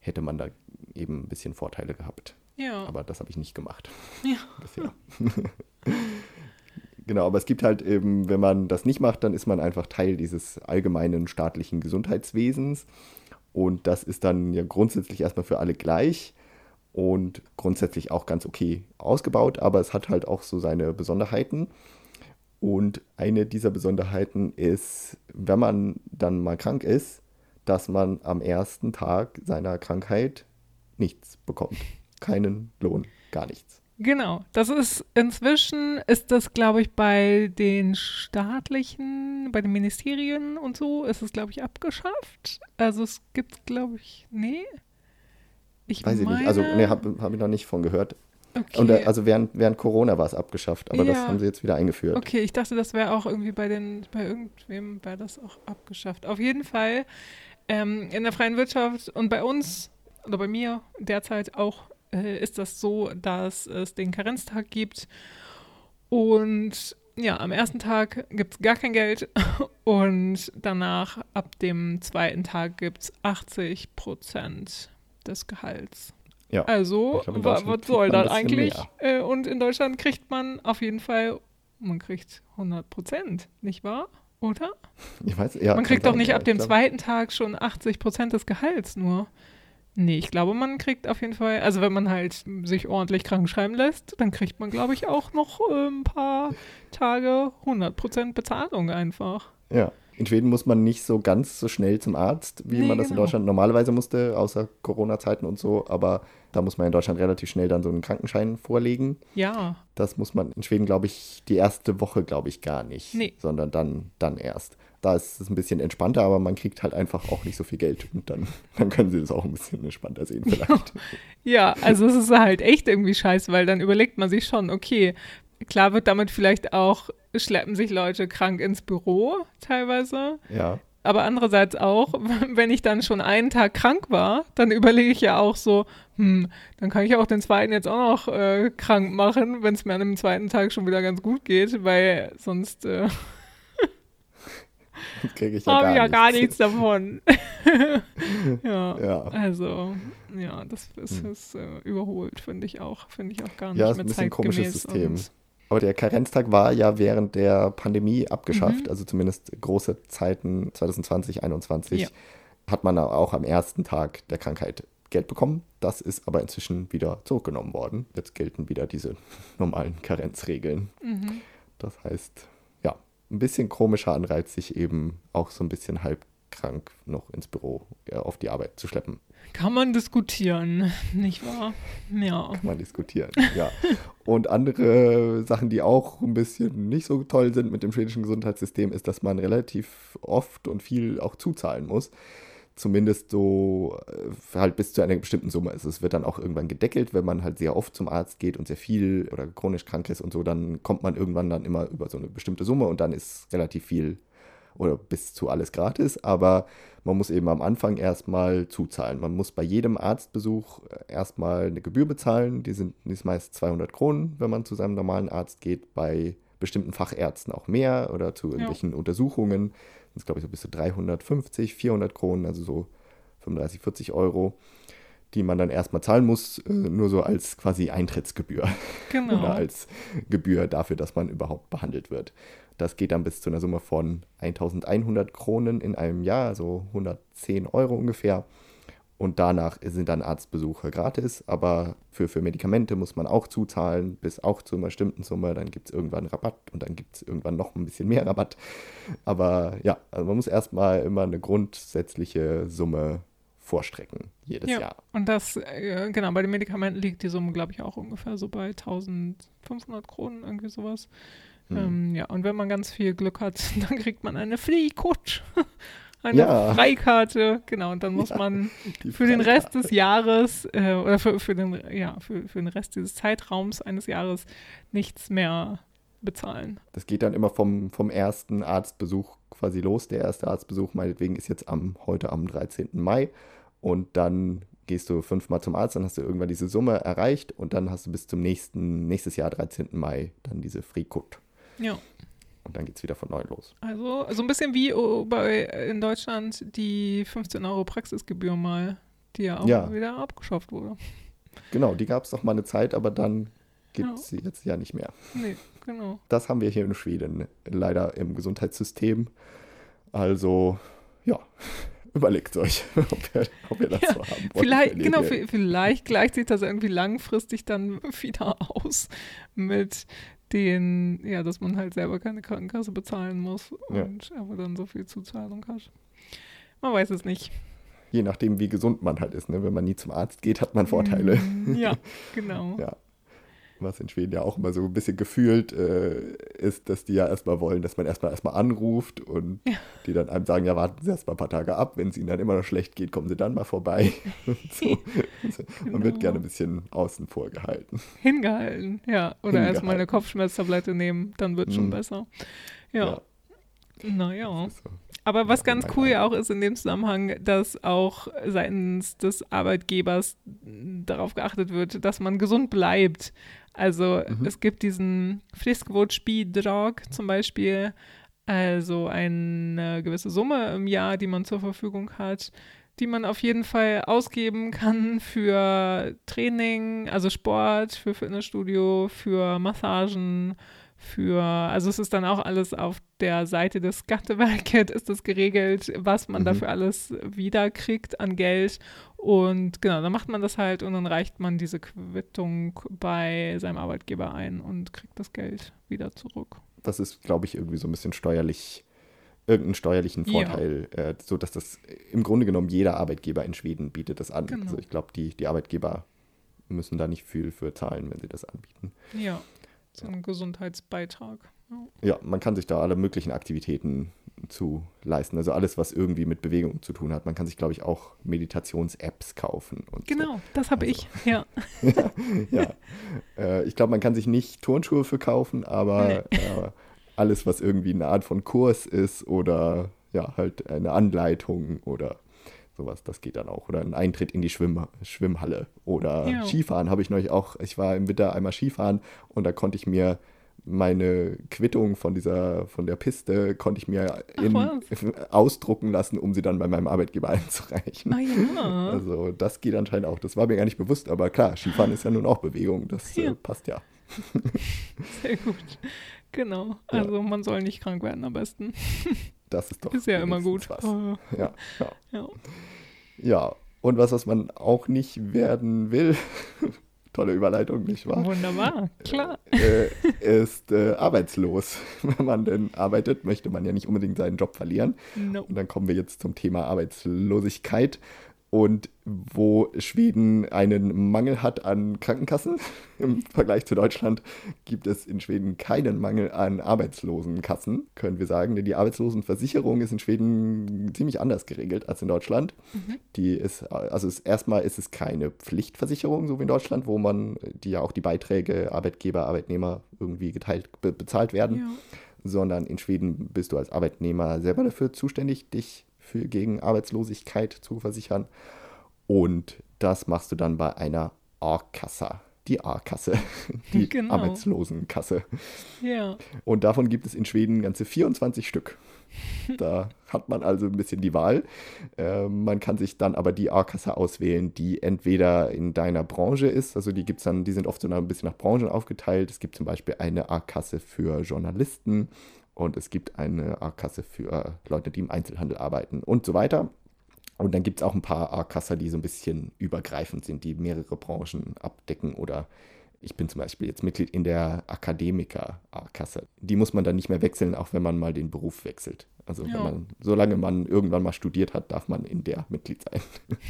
hätte man da eben ein bisschen Vorteile gehabt. Ja. Aber das habe ich nicht gemacht ja. bisher. genau, aber es gibt halt eben, wenn man das nicht macht, dann ist man einfach Teil dieses allgemeinen staatlichen Gesundheitswesens. Und das ist dann ja grundsätzlich erstmal für alle gleich und grundsätzlich auch ganz okay ausgebaut, aber es hat halt auch so seine Besonderheiten. Und eine dieser Besonderheiten ist, wenn man dann mal krank ist, dass man am ersten Tag seiner Krankheit nichts bekommt. Keinen Lohn, gar nichts. Genau, das ist inzwischen ist das, glaube ich, bei den staatlichen, bei den Ministerien und so, ist es, glaube ich, abgeschafft. Also es gibt, glaube ich, nee. Ich Weiß ich meine, nicht. Also, nee, habe hab ich noch nicht von gehört. okay. Und äh, also während, während Corona war es abgeschafft, aber das Ja. haben sie jetzt wieder eingeführt. Okay, ich dachte, das wäre auch irgendwie bei den, bei irgendwem wäre das auch abgeschafft. Auf jeden Fall ähm, in der freien Wirtschaft und bei uns oder bei mir derzeit auch äh, ist das so, dass es den Karenztag gibt und ja, am ersten Tag gibt es gar kein Geld und danach ab dem zweiten Tag gibt es 80 Prozent des Gehalts. Ja. Also, glaub, was soll das eigentlich? Äh, und in Deutschland kriegt man auf jeden Fall, man kriegt 100 Prozent, nicht wahr? Oder? Ich weiß, ja, man kriegt doch nicht ab dem zweiten Tag schon 80 Prozent des Gehalts nur. Nee, ich glaube, man kriegt auf jeden Fall, also wenn man halt sich ordentlich krank schreiben lässt, dann kriegt man, glaube ich, auch noch äh, ein paar Tage 100 Prozent Bezahlung einfach. Ja. In Schweden muss man nicht so ganz so schnell zum Arzt, wie Nee, man das in genau. Deutschland normalerweise musste, außer Corona-Zeiten und so. Aber da muss man in Deutschland relativ schnell dann so einen Krankenschein vorlegen. Ja, Das muss man in Schweden, glaube ich, die erste Woche, glaube ich, gar nicht. Nee. Sondern dann, dann erst. Da ist es ein bisschen entspannter, aber man kriegt halt einfach auch nicht so viel Geld. Und dann, dann können sie das auch ein bisschen entspannter sehen vielleicht. Ja, also es ist halt echt irgendwie scheiße, weil dann überlegt man sich schon, okay, klar wird damit vielleicht auch, schleppen sich Leute krank ins Büro teilweise, Ja. aber andererseits auch, wenn ich dann schon einen Tag krank war, dann überlege ich ja auch so, hm, dann kann ich auch den zweiten jetzt auch noch äh, krank machen, wenn es mir an dem zweiten Tag schon wieder ganz gut geht, weil sonst äh, kriege ich ja habe gar ja nichts. gar nichts davon. ja. Ja. Also, ja, das ist, ist äh, überholt, finde ich auch. Finde ich auch gar nicht Ja, ist mehr ein bisschen ein komisches System. Aber der Karenztag war ja während der Pandemie abgeschafft, Mhm. also zumindest große Zeiten 2020, 2021 Ja. hat man auch am ersten Tag der Krankheit Geld bekommen. Das ist aber inzwischen wieder zurückgenommen worden. Jetzt gelten wieder diese normalen Karenzregeln. Mhm. Das heißt, ein bisschen komischer Anreiz, sich eben auch so ein bisschen halb krank noch ins Büro äh, auf die Arbeit zu schleppen. Kann man diskutieren, nicht wahr? Ja. Kann man diskutieren, ja. Und andere Sachen, die auch ein bisschen nicht so toll sind mit dem schwedischen Gesundheitssystem, ist, dass man relativ oft und viel auch zuzahlen muss. Zumindest so äh, halt bis zu einer bestimmten Summe. Also es wird dann auch irgendwann gedeckelt, wenn man halt sehr oft zum Arzt geht und sehr viel oder chronisch krank ist und so, dann kommt man irgendwann dann immer über so eine bestimmte Summe und dann ist relativ viel oder bis zu alles gratis, aber man muss eben am Anfang erstmal zuzahlen. Man muss bei jedem Arztbesuch äh, erstmal eine Gebühr bezahlen. Die sind die ist meist 200 Kronen, wenn man zu seinem normalen Arzt geht. Bei bestimmten Fachärzten auch mehr oder zu irgendwelchen Untersuchungen sind es, glaube ich, so bis zu 350, 400 Kronen, also so 35, 40 Euro, die man dann erstmal zahlen muss, äh, nur so als quasi Eintrittsgebühr Genau. oder als Gebühr dafür, dass man überhaupt behandelt wird. Das geht dann bis zu einer Summe von 1100 Kronen in einem Jahr, also 110 Euro ungefähr. Und danach sind dann Arztbesuche gratis, aber für, für Medikamente muss man auch zuzahlen, bis auch zu einer bestimmten Summe. Dann gibt es irgendwann Rabatt und dann gibt es irgendwann noch ein bisschen mehr Rabatt. Aber ja, also man muss erstmal immer eine grundsätzliche Summe vorstrecken, jedes Ja, Jahr. und das, äh, genau, bei den Medikamenten liegt die Summe, glaube ich, auch ungefähr so bei 1500 Kronen, irgendwie sowas. Hm. Ähm, ja, und wenn man ganz viel Glück hat, dann kriegt man eine Fliehkutsch. Eine Ja. Freikarte, genau, und dann muss Ja, man für den. Rest des Jahres äh, oder für, für, den, ja, für, für den Rest dieses Zeitraums eines Jahres nichts mehr bezahlen. Das geht dann immer vom, vom ersten Arztbesuch quasi los. Der erste Arztbesuch meinetwegen ist jetzt am, heute am 13. Mai. Und dann gehst du fünfmal zum Arzt, dann hast du irgendwann diese Summe erreicht und dann hast du bis zum nächsten, nächstes Jahr, 13. Mai, dann diese Frikut. Ja. Und dann geht es wieder von neu los. Also so ein bisschen wie oh, bei in Deutschland die 15 Euro Praxisgebühr mal, die ja auch Ja. wieder abgeschafft wurde. Genau, die gab es doch mal eine Zeit, aber dann gibt es sie jetzt ja nicht mehr. Nee, genau. Das haben wir hier in Schweden leider im Gesundheitssystem. Also, ja, überlegt euch, ob ihr, ob ihr das Ja, so haben wollt. Vielleicht, genau, vielleicht gleicht sich das irgendwie langfristig dann wieder aus mit den, ja, dass man halt selber keine Krankenkasse bezahlen muss Ja. und aber dann so viel Zuzahlung hat. Man weiß es nicht. Je nachdem, wie gesund man halt ist. Ne? Wenn man nie zum Arzt geht, hat man Vorteile. Mm, Ja, genau. Ja. Was in Schweden ja auch immer so ein bisschen gefühlt äh, ist, dass die ja erstmal wollen, dass man erstmal erstmal anruft und Ja. die dann einem sagen, ja, warten Sie erstmal ein paar Tage ab, wenn es Ihnen dann immer noch schlecht geht, kommen Sie dann mal vorbei. Und so. Also, Man wird Genau. gerne ein bisschen außen vor gehalten. Hingehalten, ja. Oder erstmal eine. Kopfschmerztablette nehmen, dann wird schon Mhm. besser. Ja, naja. das ist so. Aber was Ja, ganz cool ja auch ist in dem Zusammenhang, dass auch seitens des Arbeitgebers darauf geachtet wird, dass man gesund bleibt. Also Mhm. es gibt diesen Friskvårdsbidrag zum Beispiel, also eine gewisse Summe im Jahr, die man zur Verfügung hat, die man auf jeden Fall ausgeben kann für Training, also Sport, für Fitnessstudio, für Massagen, für, also es ist dann auch alles auf der Seite des Skatteverket ist das geregelt, was man Mhm. dafür alles wiederkriegt an Geld. Und genau, dann macht man das halt und dann reicht man diese Quittung bei seinem Arbeitgeber ein und kriegt das Geld wieder zurück. das ist, glaube ich, irgendwie so ein bisschen steuerlich, irgendeinen steuerlichen Ja. Vorteil, äh, so dass das im Grunde genommen jeder Arbeitgeber in Schweden bietet das an. Genau. Also ich glaube, die, die Arbeitgeber müssen da nicht viel für zahlen, wenn sie das anbieten. Ja, so ein Gesundheitsbeitrag. Ja. Ja, man kann sich da alle möglichen Aktivitäten zu leisten. Also alles, was irgendwie mit Bewegung zu tun hat. Man kann sich, glaube ich, auch Meditations-Apps kaufen. Und Genau, das habe Also. ich. Ja, So. ja. Äh, ich glaube, man kann sich nicht Turnschuhe verkaufen, aber äh, alles, was irgendwie eine Art von Kurs ist oder ja, halt eine Anleitung oder sowas, das geht dann auch. Oder ein Eintritt in die Schwimm Schwimmhalle. Oder Ja. Skifahren habe ich neulich auch. Ich war im Winter einmal Skifahren und da konnte ich mir meine Quittung von dieser, von der Piste, konnte ich mir in, ausdrucken lassen, um sie dann bei meinem Arbeitgeber einzureichen. ah ja. Also das geht anscheinend auch. Das war mir gar nicht bewusst, aber klar, Skifahren ist ja nun auch Bewegung. Das Ja. äh, passt ja. Sehr gut. Genau. Ja. Also man soll nicht krank werden am besten. Das ist doch Ist ja immer gut. Äh, Ja, ja. ja. ja, und was, was man auch nicht werden will, tolle Überleitung, nicht wahr? Wunderbar, klar. äh, ist äh, arbeitslos. Wenn man denn arbeitet, möchte man ja nicht unbedingt seinen Job verlieren. No. Und dann kommen wir jetzt zum Thema Arbeitslosigkeit und wo Schweden einen Mangel hat an Krankenkassen. Im Vergleich zu Deutschland gibt es in Schweden keinen Mangel an Arbeitslosenkassen, können wir sagen. Denn die Arbeitslosenversicherung ist in Schweden ziemlich anders geregelt als in Deutschland. Die ist, also ist, erstmal ist es keine Pflichtversicherung, so wie in Deutschland, wo man, die ja auch die Beiträge Arbeitgeber, Arbeitnehmer irgendwie geteilt be bezahlt werden Ja. sondern in Schweden bist du als Arbeitnehmer selber dafür zuständig, dich für, gegen Arbeitslosigkeit zu versichern. Und das machst du dann bei einer A-Kasse. Die A-Kasse, die Genau. Arbeitslosenkasse. ja. Und davon gibt es in Schweden ganze 24 Stück. Da hat man also ein bisschen die Wahl. Äh, man kann sich dann aber die A-Kasse auswählen, die entweder in deiner Branche ist, also die gibt's dann, die sind oft so ein bisschen nach Branchen aufgeteilt. Es gibt zum Beispiel eine A-Kasse für Journalisten, und es gibt eine A-Kasse für Leute, die im Einzelhandel arbeiten und so weiter. Und dann gibt es auch ein paar A-Kasser, die so ein bisschen übergreifend sind, die mehrere Branchen abdecken oder ich bin zum Beispiel jetzt Mitglied in der Akademiker-A-Kasse. Die muss man dann nicht mehr wechseln, auch wenn man mal den Beruf wechselt. Also ja. man, solange man irgendwann mal studiert hat, darf man in der Mitglied sein.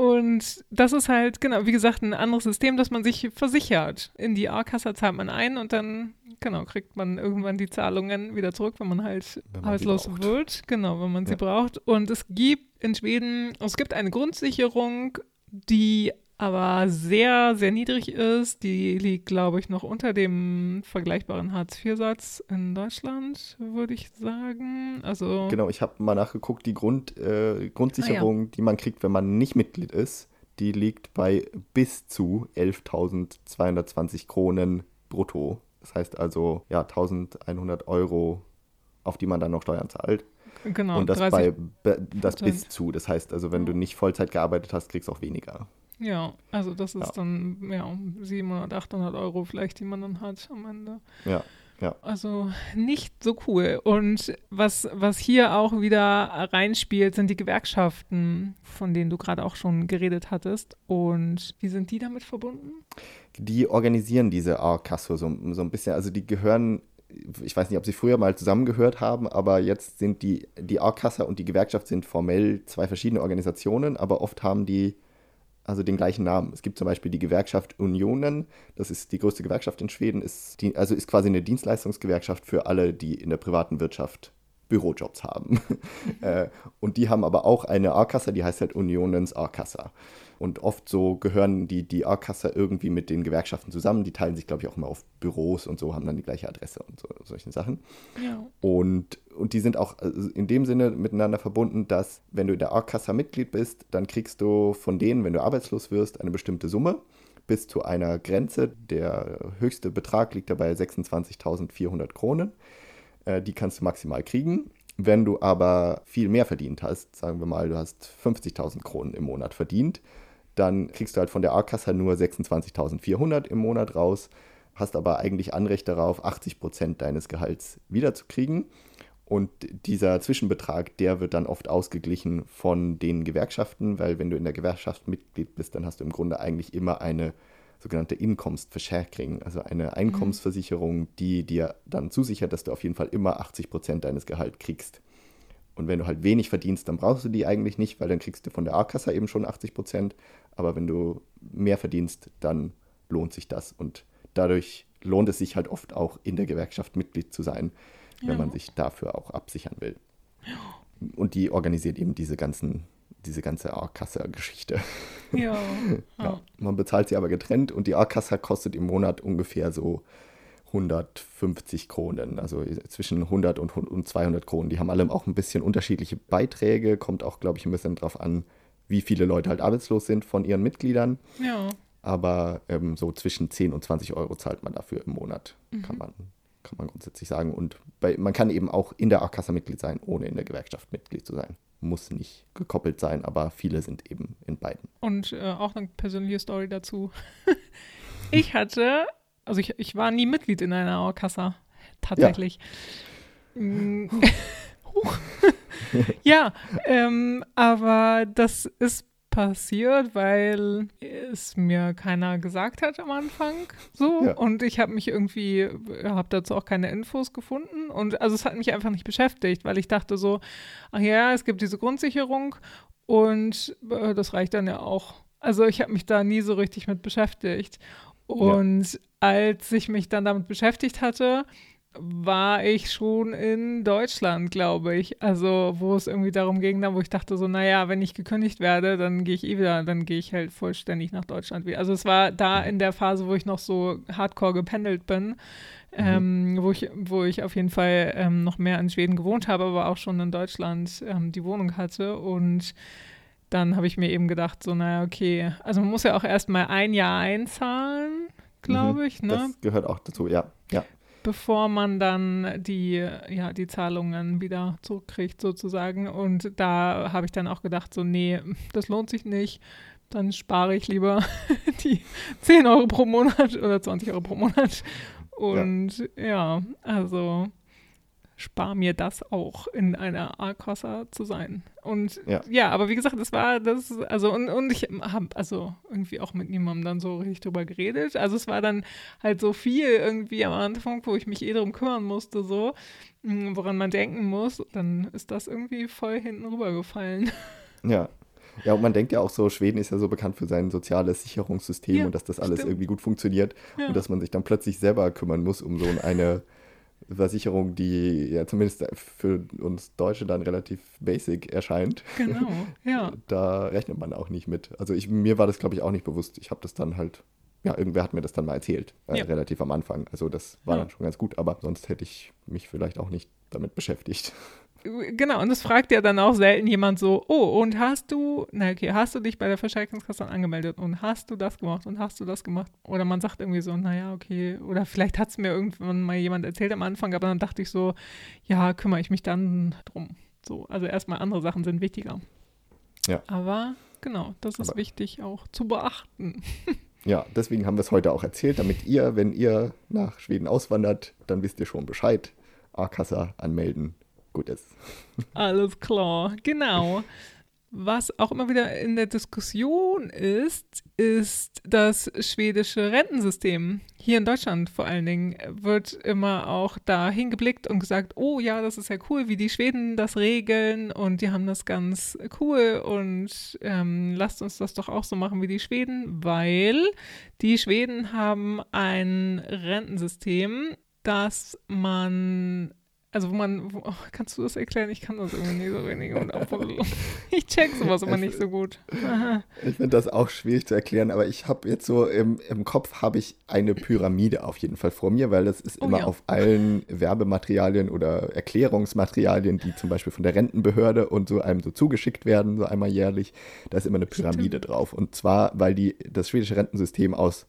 Und das ist halt, genau, wie gesagt, ein anderes System, dass man sich versichert. In die A-Kasse zahlt man ein und dann, genau, kriegt man irgendwann die Zahlungen wieder zurück, wenn man halt wenn man arbeitslos wird. Genau, wenn man ja. sie braucht. Und es gibt in Schweden, es gibt eine Grundsicherung, die aber sehr, sehr niedrig ist. Die liegt, glaube ich, noch unter dem vergleichbaren Hartz-IV-Satz in Deutschland, würde ich sagen. Also genau, ich habe mal nachgeguckt, die Grund, äh, Grundsicherung, ah, ja. die man kriegt, wenn man nicht Mitglied ist, die liegt bei bis zu 11.220 Kronen brutto. Das heißt also, ja, 1100 Euro, auf die man dann noch Steuern zahlt. Genau. Und das bei das bis zu. Das heißt also, wenn du nicht Vollzeit gearbeitet hast, kriegst du auch weniger. Ja, also das ist ja. dann ja 700, 800 Euro vielleicht, die man dann hat am Ende. Ja. Ja. Also nicht so cool. Und was, was hier auch wieder reinspielt, sind die Gewerkschaften, von denen du gerade auch schon geredet hattest. Und wie sind die damit verbunden? Die organisieren diese A-Kasse so, so ein bisschen. Also die gehören ich weiß nicht, ob sie früher mal zusammengehört haben, aber jetzt sind die, die A-Kasse und die Gewerkschaft sind formell zwei verschiedene Organisationen, aber oft haben die also den gleichen Namen. Es gibt zum Beispiel die Gewerkschaft Unionen, das ist die größte Gewerkschaft in Schweden, ist die, also ist quasi eine Dienstleistungsgewerkschaft für alle, die in der privaten Wirtschaft Bürojobs haben. äh, und die haben aber auch eine A-Kasse, die heißt halt Unionens A-Kassa. Und oft so gehören die, die A-Kasse irgendwie mit den Gewerkschaften zusammen. Die teilen sich, glaube ich, auch immer auf Büros und so, haben dann die gleiche Adresse und so, solche Sachen. Ja. Und, und die sind auch also in dem Sinne miteinander verbunden, dass wenn du in der A-Kasse Mitglied bist, dann kriegst du von denen, wenn du arbeitslos wirst, eine bestimmte Summe bis zu einer Grenze. Der höchste Betrag liegt dabei 26.400 Kronen. Äh, die kannst du maximal kriegen. Wenn du aber viel mehr verdient hast, sagen wir mal, du hast 50.000 Kronen im Monat verdient, dann kriegst du halt von der A-Kasse nur 26.400 im Monat raus, hast aber eigentlich Anrecht darauf, 80 Prozent deines Gehalts wiederzukriegen. Und dieser Zwischenbetrag, der wird dann oft ausgeglichen von den Gewerkschaften, weil wenn du in der Gewerkschaft Mitglied bist, dann hast du im Grunde eigentlich immer eine sogenannte Inkommensverschärkring, also eine mhm. Einkommensversicherung, die dir dann zusichert, dass du auf jeden Fall immer 80 Prozent deines Gehalts kriegst. Und wenn du halt wenig verdienst, dann brauchst du die eigentlich nicht, weil dann kriegst du von der A-Kasse eben schon 80 Prozent. Aber wenn du mehr verdienst, dann lohnt sich das. Und dadurch lohnt es sich halt oft auch in der Gewerkschaft Mitglied zu sein, ja. wenn man sich dafür auch absichern will. Und die organisiert eben diese ganzen diese ganze A-Kasse-Geschichte. Ja. ja. Man bezahlt sie aber getrennt und die A-Kasse kostet im Monat ungefähr so 150 Kronen, also zwischen 100 und 200 Kronen. Die haben alle auch ein bisschen unterschiedliche Beiträge, kommt auch, glaube ich, ein bisschen drauf an, wie viele Leute halt arbeitslos sind von ihren Mitgliedern. Ja. Aber ähm, so zwischen 10 und 20 Euro zahlt man dafür im Monat, mhm. kann, man, kann man grundsätzlich sagen. Und bei, man kann eben auch in der A-Kasse Mitglied sein, ohne in der Gewerkschaft Mitglied zu sein. Muss nicht gekoppelt sein, aber viele sind eben in beiden. Und äh, auch eine persönliche Story dazu. ich hatte also ich, ich war nie Mitglied in einer Orkassa. Tatsächlich. Ja. Mm. ja, ähm, aber das ist passiert, weil es mir keiner gesagt hat am Anfang. So. Ja. Und ich habe mich irgendwie, habe dazu auch keine Infos gefunden. Und also es hat mich einfach nicht beschäftigt, weil ich dachte so, ach ja, es gibt diese Grundsicherung und äh, das reicht dann ja auch. Also ich habe mich da nie so richtig mit beschäftigt. Und ja. als ich mich dann damit beschäftigt hatte, war ich schon in Deutschland, glaube ich. Also, wo es irgendwie darum ging, dann, wo ich dachte, so, naja, wenn ich gekündigt werde, dann gehe ich eh wieder, dann gehe ich halt vollständig nach Deutschland wieder. Also, es war da in der Phase, wo ich noch so hardcore gependelt bin, mhm. ähm, wo, ich, wo ich auf jeden Fall ähm, noch mehr in Schweden gewohnt habe, aber auch schon in Deutschland ähm, die Wohnung hatte. Und dann habe ich mir eben gedacht, so, naja, okay, also man muss ja auch erstmal ein Jahr einzahlen, glaube mhm, ich, ne? Das gehört auch dazu, ja, ja. Bevor man dann die, ja, die Zahlungen wieder zurückkriegt, sozusagen. Und da habe ich dann auch gedacht, so, nee, das lohnt sich nicht. dann spare ich lieber die 10 Euro pro Monat oder 20 Euro pro Monat. Und ja, ja also spar mir das auch in einer A-Kassa zu sein. Und ja. ja. aber wie gesagt, das war das, also und, und ich habe also irgendwie auch mit niemandem dann so richtig drüber geredet. Also es war dann halt so viel irgendwie am Anfang, wo ich mich eh drum kümmern musste, so, hm, woran man denken muss. Dann ist das irgendwie voll hinten rübergefallen. Ja. Ja, und man denkt ja auch so, Schweden ist ja so bekannt für sein soziales Sicherungssystem ja, und dass das alles stimmt. irgendwie gut funktioniert ja. und dass man sich dann plötzlich selber kümmern muss um so eine Versicherung, die ja zumindest für uns Deutsche dann relativ basic erscheint. Genau, ja. Da rechnet man auch nicht mit. Also ich, mir war das, glaube ich, auch nicht bewusst. Ich habe das dann halt, ja, irgendwer hat mir das dann mal erzählt, äh, ja. relativ am Anfang. Also das war ja. dann schon ganz gut, aber sonst hätte ich mich vielleicht auch nicht damit beschäftigt. Genau, und es fragt ja dann auch selten jemand so, oh, und hast du, na okay, hast du dich bei der Versicherungskasse angemeldet und hast du das gemacht und hast du das gemacht? Oder man sagt irgendwie so, naja, okay, oder vielleicht hat es mir irgendwann mal jemand erzählt am Anfang, aber dann dachte ich so, ja, kümmere ich mich dann drum. So, also erstmal andere Sachen sind wichtiger. Ja. Aber genau, das ist aber wichtig auch zu beachten. Ja, deswegen haben wir es heute auch erzählt, damit ihr, wenn ihr nach Schweden auswandert, dann wisst ihr schon Bescheid. A-Kassa anmelden, gut ist. Alles klar, genau. Was auch immer wieder in der Diskussion ist, ist das schwedische Rentensystem. Hier in Deutschland vor allen Dingen wird immer auch dahin geblickt und gesagt, oh ja, das ist ja cool, wie die Schweden das regeln und die haben das ganz cool und ähm, lasst uns das doch auch so machen wie die Schweden, weil die Schweden haben ein Rentensystem, das man also wo man, wo, oh, kannst du das erklären? Ich kann das irgendwie nicht so wenig. Und ich check sowas immer nicht so gut. ich finde das auch schwierig zu erklären, aber ich habe jetzt so im, im Kopf habe ich eine Pyramide auf jeden Fall vor mir, weil das ist oh, immer ja. auf allen Werbematerialien oder Erklärungsmaterialien, die zum Beispiel von der Rentenbehörde und so einem so zugeschickt werden, so einmal jährlich, da ist immer eine Pyramide Stimmt. drauf. Und zwar, weil die, das schwedische Rentensystem aus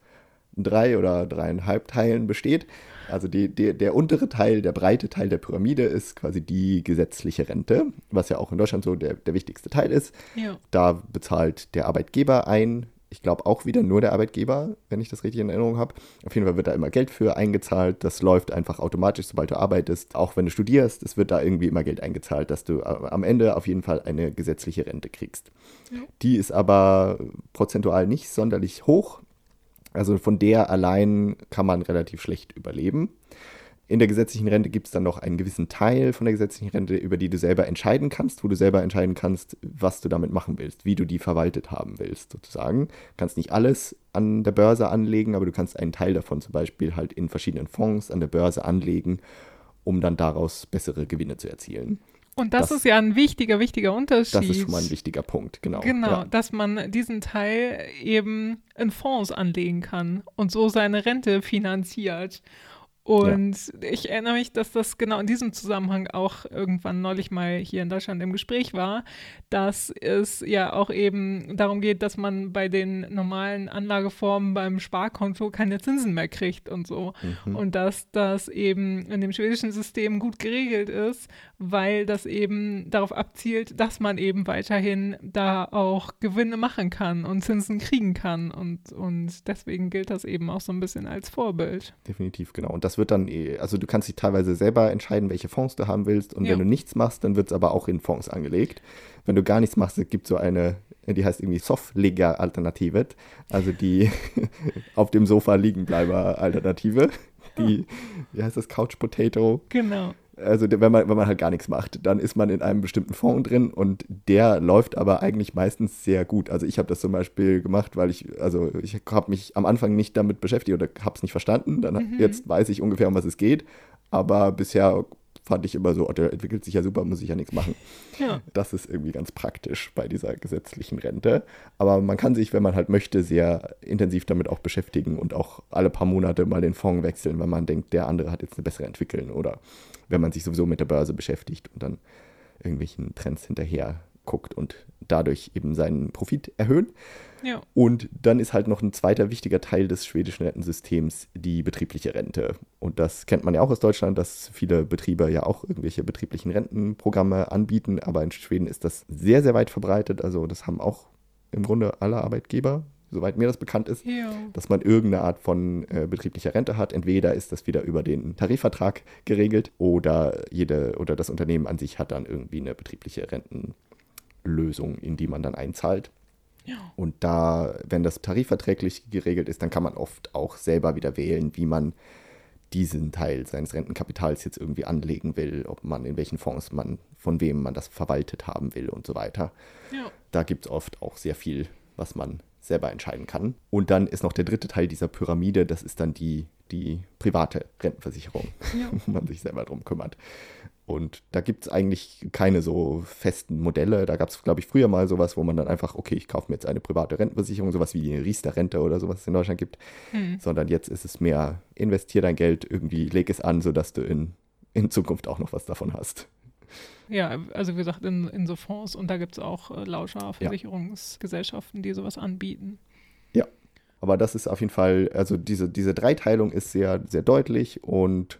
drei oder dreieinhalb Teilen besteht. Also die, die, der untere Teil, der breite Teil der Pyramide ist quasi die gesetzliche Rente, was ja auch in Deutschland so der, der wichtigste Teil ist. Ja. Da bezahlt der Arbeitgeber ein. Ich glaube auch wieder nur der Arbeitgeber, wenn ich das richtig in Erinnerung habe. Auf jeden Fall wird da immer Geld für eingezahlt. Das läuft einfach automatisch, sobald du arbeitest. Auch wenn du studierst, es wird da irgendwie immer Geld eingezahlt, dass du am Ende auf jeden Fall eine gesetzliche Rente kriegst. Ja. Die ist aber prozentual nicht sonderlich hoch. Also von der allein kann man relativ schlecht überleben. In der gesetzlichen Rente gibt es dann noch einen gewissen Teil von der gesetzlichen Rente, über die du selber entscheiden kannst, wo du selber entscheiden kannst, was du damit machen willst, wie du die verwaltet haben willst, sozusagen. Du kannst nicht alles an der Börse anlegen, aber du kannst einen Teil davon zum Beispiel halt in verschiedenen Fonds an der Börse anlegen, um dann daraus bessere Gewinne zu erzielen. Und das, das, ist ja ein wichtiger, wichtiger Unterschied. Das ist schon mal ein wichtiger Punkt, genau. Genau, ja. dass man diesen Teil eben in Fonds anlegen kann und so seine Rente finanziert. Und ja. ich erinnere mich, dass das genau in diesem Zusammenhang auch irgendwann neulich mal hier in Deutschland im Gespräch war, dass es ja auch eben darum geht, dass man bei den normalen Anlageformen beim Sparkonto keine Zinsen mehr kriegt und so. Mhm. Und dass das eben in dem schwedischen System gut geregelt ist, weil das eben darauf abzielt, dass man eben weiterhin da auch Gewinne machen kann und Zinsen kriegen kann. Und, und deswegen gilt das eben auch so ein bisschen als Vorbild. Definitiv, genau. Und das das wird dann, eh, also du kannst dich teilweise selber entscheiden, welche Fonds du haben willst. Und ja. wenn du nichts machst, dann wird es aber auch in Fonds angelegt. Wenn du gar nichts machst, es gibt so eine, die heißt irgendwie Softligger-Alternative, also die auf dem Sofa liegenbleiber-Alternative. Die, wie heißt das, Couch Potato? Genau also wenn man, wenn man halt gar nichts macht, dann ist man in einem bestimmten Fonds drin und der läuft aber eigentlich meistens sehr gut. Also ich habe das zum Beispiel gemacht, weil ich, also ich habe mich am Anfang nicht damit beschäftigt oder habe es nicht verstanden. Dann mhm. jetzt weiß ich ungefähr, um was es geht. Aber bisher fand ich immer so, oh, der entwickelt sich ja super, muss ich ja nichts machen. Ja. Das ist irgendwie ganz praktisch bei dieser gesetzlichen Rente. Aber man kann sich, wenn man halt möchte, sehr intensiv damit auch beschäftigen und auch alle paar Monate mal den Fonds wechseln, wenn man denkt, der andere hat jetzt eine bessere Entwicklung oder wenn man sich sowieso mit der Börse beschäftigt und dann irgendwelchen Trends hinterher guckt und dadurch eben seinen Profit erhöhen. Ja. Und dann ist halt noch ein zweiter wichtiger Teil des schwedischen Rentensystems die betriebliche Rente. Und das kennt man ja auch aus Deutschland, dass viele Betriebe ja auch irgendwelche betrieblichen Rentenprogramme anbieten. Aber in Schweden ist das sehr, sehr weit verbreitet. Also das haben auch im Grunde aller Arbeitgeber, soweit mir das bekannt ist, Ja. dass man irgendeine Art von äh, betrieblicher Rente hat. Entweder ist das wieder über den Tarifvertrag geregelt oder jede oder das Unternehmen an sich hat dann irgendwie eine betriebliche Rentenlösung, in die man dann einzahlt. Ja. Und da, wenn das tarifverträglich geregelt ist, dann kann man oft auch selber wieder wählen, wie man diesen Teil seines Rentenkapitals jetzt irgendwie anlegen will, ob man in welchen Fonds man, von wem man das verwaltet haben will und so weiter. Ja. Da gibt es oft auch sehr viel, was man selber entscheiden kann. Und dann ist noch der dritte Teil dieser Pyramide, das ist dann die, die private Rentenversicherung, Ja. wo man sich selber drum kümmert. Und da gibt es eigentlich keine so festen Modelle. Da gab es, glaube ich, früher mal sowas, wo man dann einfach, okay, ich kaufe mir jetzt eine private Rentenversicherung, sowas wie die Riester-Rente oder sowas es in Deutschland gibt. Hm. Sondern jetzt ist es mehr, investier dein Geld irgendwie, leg es an, sodass du in, in Zukunft auch noch was davon hast. Ja, also wie gesagt, in, in so Fonds und da gibt es auch äh, Lauscher-Versicherungsgesellschaften, die sowas anbieten. Aber das ist auf jeden Fall, also diese, diese Dreiteilung ist sehr, sehr deutlich und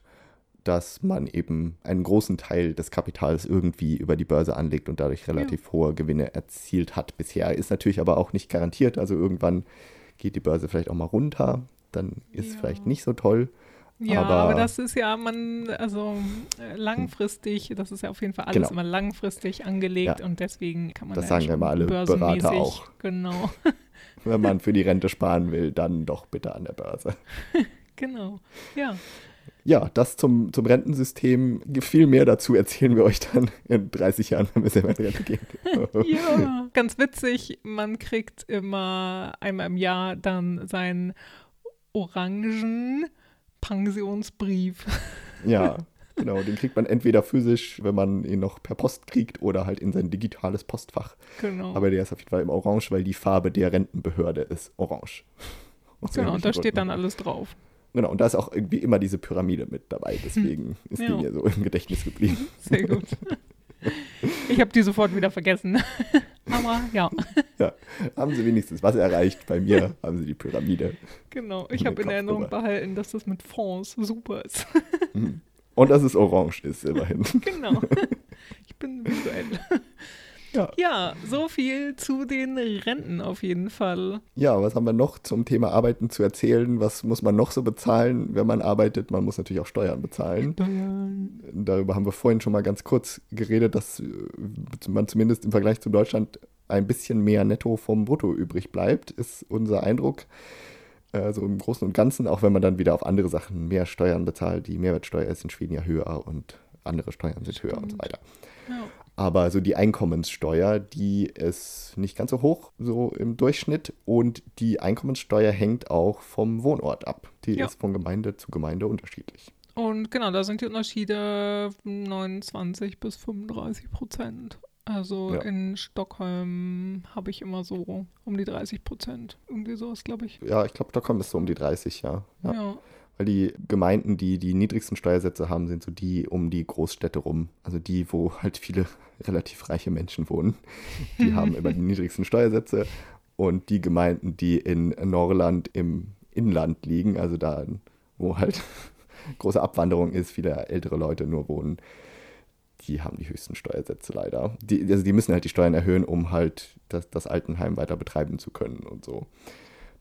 dass man eben einen großen Teil des Kapitals irgendwie über die Börse anlegt und dadurch relativ hohe Gewinne erzielt hat bisher. Ist natürlich aber auch nicht garantiert. Also irgendwann geht die Börse vielleicht auch mal runter, dann ist es Ja. vielleicht nicht so toll. Ja, Aber- aber, das ist ja, man, also äh, langfristig, das ist ja auf jeden Fall alles Genau. immer langfristig angelegt Ja. und deswegen kann man Das da sagen ja immer alle Berater auch. Genau, Wenn man für die Rente sparen will, dann doch bitte an der Börse. genau. Ja, Ja, das zum, zum Rentensystem. Viel mehr dazu erzählen wir euch dann in 30 Jahren, wenn wir selber in Rente gehen. ja. Ganz witzig, man kriegt immer einmal im Jahr dann seinen orangen Pensionsbrief. Ja, genau. Den kriegt man entweder physisch, wenn man ihn noch per Post kriegt, oder halt in sein digitales Postfach. Genau. Aber der ist auf jeden Fall im Orange, weil die Farbe der Rentenbehörde ist orange. Aus genau, und da steht dann alles drauf. Genau, und da ist auch irgendwie immer diese Pyramide mit dabei. Deswegen ist die Ja. mir so im Gedächtnis geblieben. Sehr gut. Ich habe die sofort wieder vergessen. Aber ja, Haben sie wenigstens was erreicht? Bei mir haben sie die Pyramide. genau. Ich habe in Erinnerung behalten, dass das mit Fonds super ist. Mhm. Und dass es orange ist, immerhin. Genau. Ich bin visuell. Ja. Ja, so viel zu den Renten auf jeden Fall. Ja, was haben wir noch zum Thema Arbeiten zu erzählen? Was muss man noch so bezahlen, wenn man arbeitet? Man muss natürlich auch Steuern bezahlen. Steuern. Darüber haben wir vorhin schon mal ganz kurz geredet, dass äh, man zumindest im Vergleich zu Deutschland ein bisschen mehr netto vom Brutto übrig bleibt, ist unser Eindruck. Also im Großen und Ganzen, auch wenn man dann wieder auf andere Sachen mehr Steuern bezahlt. Die Mehrwertsteuer ist in Schweden ja höher und andere Steuern sind höher und so Stimmt. weiter. Ja. Aber so die Einkommenssteuer, die ist nicht ganz so hoch, so im Durchschnitt. Und die Einkommenssteuer hängt auch vom Wohnort ab. Die Ja. ist von Gemeinde zu Gemeinde unterschiedlich. Und genau, da sind die Unterschiede 29 bis 35 Prozent. Also Ja. in Stockholm habe ich immer so um die 30 Prozent. Irgendwie sowas, glaube ich. Ja, ich glaube, Stockholm ist so um die 30, ja. ja. Ja. Weil die Gemeinden, die die niedrigsten Steuersätze haben, sind so die um die Großstädte rum. Also die, wo halt viele relativ reiche Menschen wohnen. Die haben immer die niedrigsten Steuersätze. Und die Gemeinden, die in Norrland im Inland liegen, also da, wo halt große Abwanderung ist, viele ältere Leute nur wohnen, die haben die höchsten Steuersätze leider. Die, also die müssen halt die Steuern erhöhen, um halt das, das Altenheim weiter betreiben zu können und so.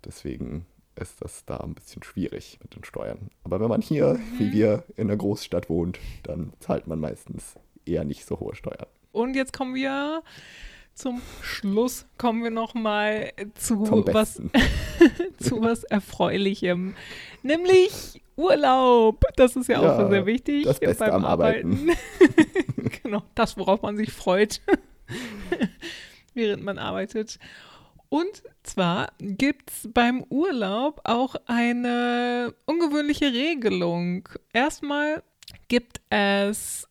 Deswegen ist das da ein bisschen schwierig mit den Steuern. Aber wenn man hier, wie wir, in einer Großstadt wohnt, dann zahlt man meistens eher nicht so hohe Steuern. Und jetzt kommen wir zum Schluss, kommen wir noch mal zu was, zu was Erfreulichem. Nämlich Urlaub. Das ist ja, Ja, auch sehr wichtig das Beste beim am Arbeiten. genau, das, worauf man sich freut, während man arbeitet. Und zwar gibt es beim Urlaub auch eine ungewöhnliche Regelung. Erstmal gibt es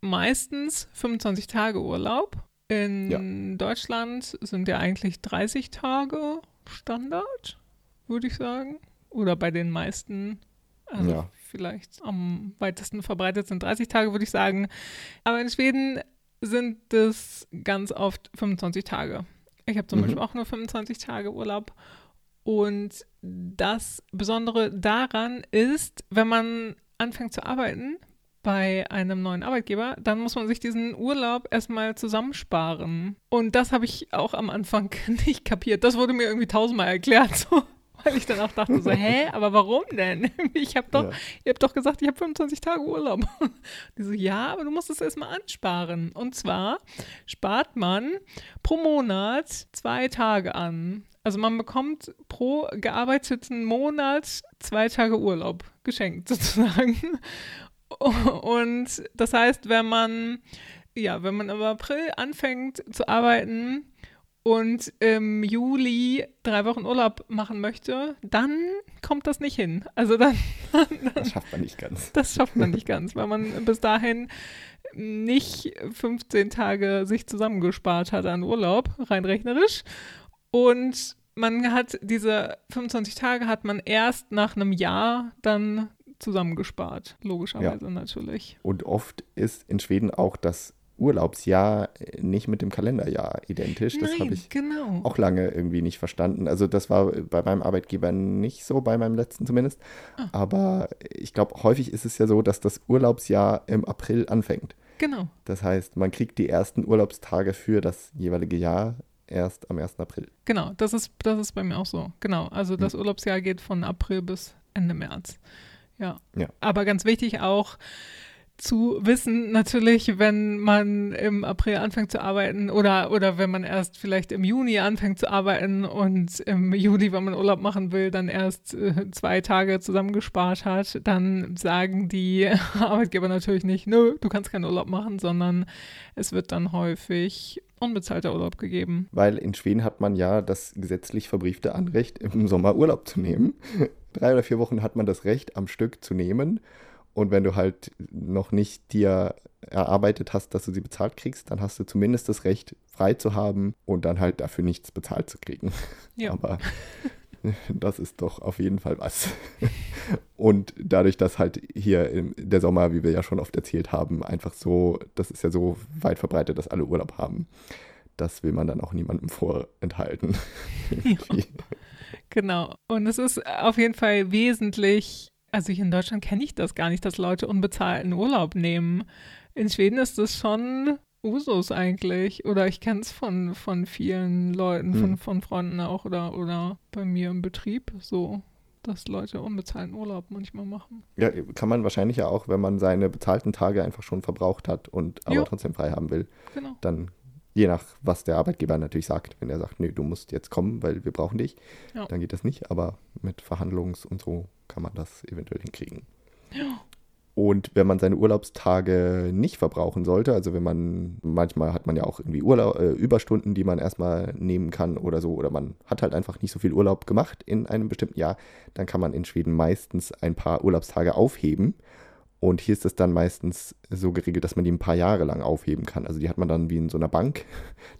meistens 25 Tage Urlaub. In Deutschland sind ja eigentlich 30 Tage Standard, würde ich sagen. Oder bei den meisten. Also Ja. vielleicht am weitesten verbreitet sind 30 Tage, würde ich sagen. Aber in Schweden sind es ganz oft 25 Tage. Ich habe zum Mhm. Beispiel auch nur 25 Tage Urlaub. Und das Besondere daran ist, wenn man anfängt zu arbeiten, bei einem neuen Arbeitgeber, dann muss man sich diesen Urlaub erstmal zusammensparen. Und das habe ich auch am Anfang nicht kapiert. Das wurde mir irgendwie tausendmal erklärt. So. Weil ich dann auch dachte so, hä, aber warum denn? Ich habe doch, Ja. ihr habt doch gesagt, ich habe 25 Tage Urlaub. Die so, ja, aber du musst es erstmal ansparen. Und zwar spart man pro Monat zwei Tage an. Also man bekommt pro gearbeiteten Monat zwei Tage Urlaub geschenkt sozusagen. Und das heißt, wenn man, ja, wenn man im April anfängt zu arbeiten und im Juli drei Wochen Urlaub machen möchte, dann kommt das nicht hin. Also dann, Das schafft man nicht ganz. das schafft man nicht ganz, weil man bis dahin nicht 15 Tage sich zusammengespart hat an Urlaub, rein rechnerisch. Und man hat diese 25 Tage hat man erst nach einem Jahr dann zusammengespart, logischerweise natürlich. Und oft ist in Schweden auch das Urlaubsjahr nicht mit dem Kalenderjahr identisch. Das habe ich genau. auch lange irgendwie nicht verstanden. Also das war bei meinem Arbeitgeber nicht so, bei meinem letzten zumindest. Ah. Aber ich glaube, häufig ist es ja so, dass das Urlaubsjahr im April anfängt. Genau. Das heißt, man kriegt die ersten Urlaubstage für das jeweilige Jahr erst am 1. April. Genau, das ist, das ist bei mir auch so. Genau. Also das Urlaubsjahr geht von April bis Ende März. Ja. Ja. Aber ganz wichtig auch zu wissen, natürlich, wenn man im April anfängt zu arbeiten oder, oder wenn man erst vielleicht im Juni anfängt zu arbeiten und im Juli, wenn man Urlaub machen will, dann erst äh, zwei Tage zusammengespart hat, dann sagen die Arbeitgeber natürlich nicht, nö, du kannst keinen Urlaub machen, sondern es wird dann häufig unbezahlter Urlaub gegeben. Weil in Schweden hat man ja das gesetzlich verbriefte Anrecht, im Sommer Urlaub zu nehmen. Drei oder vier Wochen hat man das Recht, am Stück zu nehmen. Und wenn du halt noch nicht dir erarbeitet hast, dass du sie bezahlt kriegst, dann hast du zumindest das Recht, frei zu haben und dann halt dafür nichts bezahlt zu kriegen. Ja. Aber das ist doch auf jeden Fall was. Und dadurch, dass halt hier im, der Sommer, wie wir ja schon oft erzählt haben, einfach so, das ist ja so weit verbreitet, dass alle Urlaub haben. Das will man dann auch niemandem vorenthalten. Irgendwie. Genau. Und es ist auf jeden Fall wesentlich, also hier in Deutschland kenne ich das gar nicht, dass Leute unbezahlten Urlaub nehmen. In Schweden ist das schon Usus eigentlich. Oder ich kenne es von, von vielen Leuten, von, Hm. von Freunden auch oder, oder bei mir im Betrieb so, dass Leute unbezahlten Urlaub manchmal machen. Ja, kann man wahrscheinlich ja auch, wenn man seine bezahlten Tage einfach schon verbraucht hat und aber Jo. trotzdem frei haben will, Genau. dann je nach, was der Arbeitgeber natürlich sagt, wenn er sagt, nö, du musst jetzt kommen, weil wir brauchen dich, Ja. dann geht das nicht, aber mit Verhandlungs- und so kann man das eventuell hinkriegen. Ja. Und wenn man seine Urlaubstage nicht verbrauchen sollte, also wenn man, manchmal hat man ja auch irgendwie Urlaub, äh, Überstunden, die man erstmal nehmen kann oder so, oder man hat halt einfach nicht so viel Urlaub gemacht in einem bestimmten Jahr, dann kann man in Schweden meistens ein paar Urlaubstage aufheben. Und hier ist es dann meistens so geregelt, dass man die ein paar Jahre lang aufheben kann. Also die hat man dann wie in so einer Bank,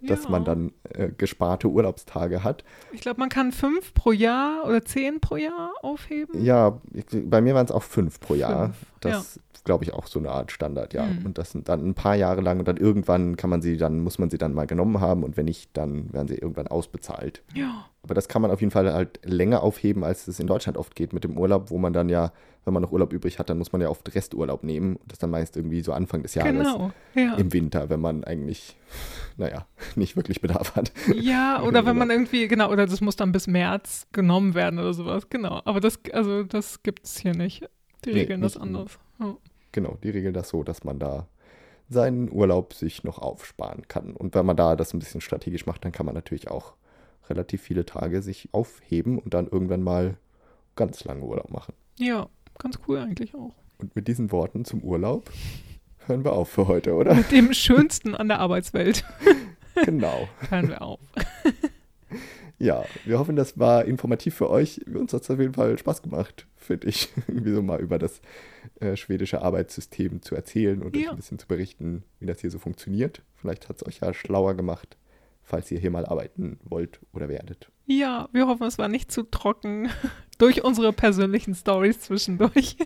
dass Ja. man dann äh, gesparte Urlaubstage hat. Ich glaube, man kann fünf pro Jahr oder zehn pro Jahr aufheben. Ja, ich, bei mir waren es auch fünf pro Jahr. Fünf, Das ist, glaube ich, auch so eine Art Standard, ja. Hm. Und das sind dann ein paar Jahre lang und dann irgendwann kann man sie dann, muss man sie dann mal genommen haben und wenn nicht, dann werden sie irgendwann ausbezahlt. Ja. Aber das kann man auf jeden Fall halt länger aufheben, als es in Deutschland oft geht mit dem Urlaub, wo man dann ja, wenn man noch Urlaub übrig hat, dann muss man ja oft Resturlaub nehmen. Das dann meist irgendwie so Anfang des Jahres Genau. Ja. im Winter, wenn man eigentlich, naja, nicht wirklich Bedarf hat. Ja, oder wenn man irgendwie, genau, oder das muss dann bis März genommen werden oder sowas, genau. Aber das, also das gibt es hier nicht. Die Nee, regeln das nicht- anders. Ja. Genau, die regeln das so, dass man da seinen Urlaub sich noch aufsparen kann. Und wenn man da das ein bisschen strategisch macht, dann kann man natürlich auch relativ viele Tage sich aufheben und dann irgendwann mal ganz lange Urlaub machen. ja, ganz cool eigentlich auch. Und mit diesen Worten zum Urlaub hören wir auf für heute, oder? Mit dem Schönsten an der Arbeitswelt genau. hören wir auf. Ja, wir hoffen, das war informativ für euch. Uns hat es auf jeden Fall Spaß gemacht, finde ich, irgendwie so mal über das äh, schwedische Arbeitssystem zu erzählen und euch Ja. ein bisschen zu berichten, wie das hier so funktioniert. Vielleicht hat es euch ja schlauer gemacht, falls ihr hier mal arbeiten wollt oder werdet. Ja, wir hoffen, es war nicht zu trocken. Durch unsere persönlichen Stories zwischendurch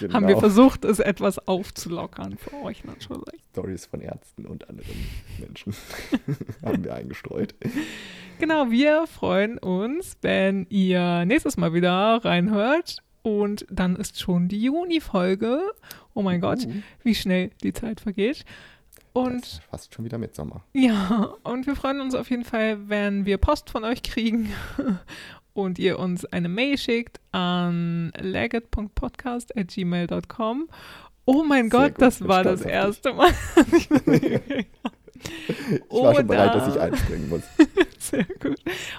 Genau. haben wir versucht, es etwas aufzulockern für euch natürlich. Stories von Ärzten und anderen Menschen haben wir eingestreut. Genau, wir freuen uns, wenn ihr nächstes Mal wieder reinhört Und dann ist schon die Juni-Folge. Oh mein Gott, Uh, wie schnell die Zeit vergeht. Und fast schon wieder Mitsommer. ja, und wir freuen uns auf jeden Fall, wenn wir Post von euch kriegen und ihr uns eine Mail schickt an legget.podcast.gmail.com. Oh mein Sehr Gott, gut, das war das erste Mal. ich war schon bereit, dass ich Oder- einspringen muss. Sehr gut.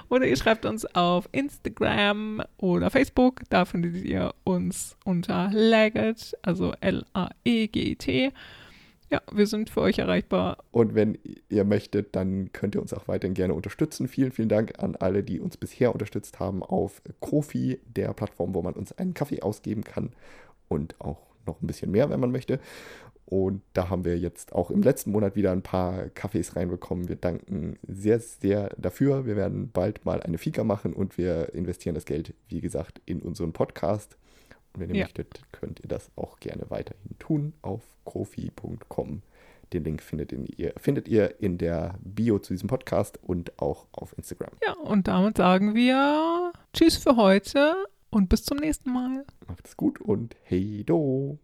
Oder ihr schreibt uns auf Instagram oder Facebook. Da findet ihr uns unter Legget, also L-A-E-G-E-T. Ja, wir sind für euch erreichbar. Und wenn ihr möchtet, dann könnt ihr uns auch weiterhin gerne unterstützen. Vielen, vielen Dank an alle, die uns bisher unterstützt haben auf Kofi, der Plattform, wo man uns einen Kaffee ausgeben kann und auch noch ein bisschen mehr, wenn man möchte. Und da haben wir jetzt auch im letzten Monat wieder ein paar Kaffees reinbekommen. Wir danken sehr, sehr dafür. Wir werden bald mal eine Fika machen und wir investieren das Geld, wie gesagt, in unseren Podcast. Und wenn ihr Ja. möchtet, könnt ihr das auch gerne weiterhin tun auf kofi.com. Den Link findet ihr, findet ihr in der Bio zu diesem Podcast und auch auf Instagram. Ja, und damit sagen wir Tschüss für heute und bis zum nächsten Mal. Macht es gut und hey do!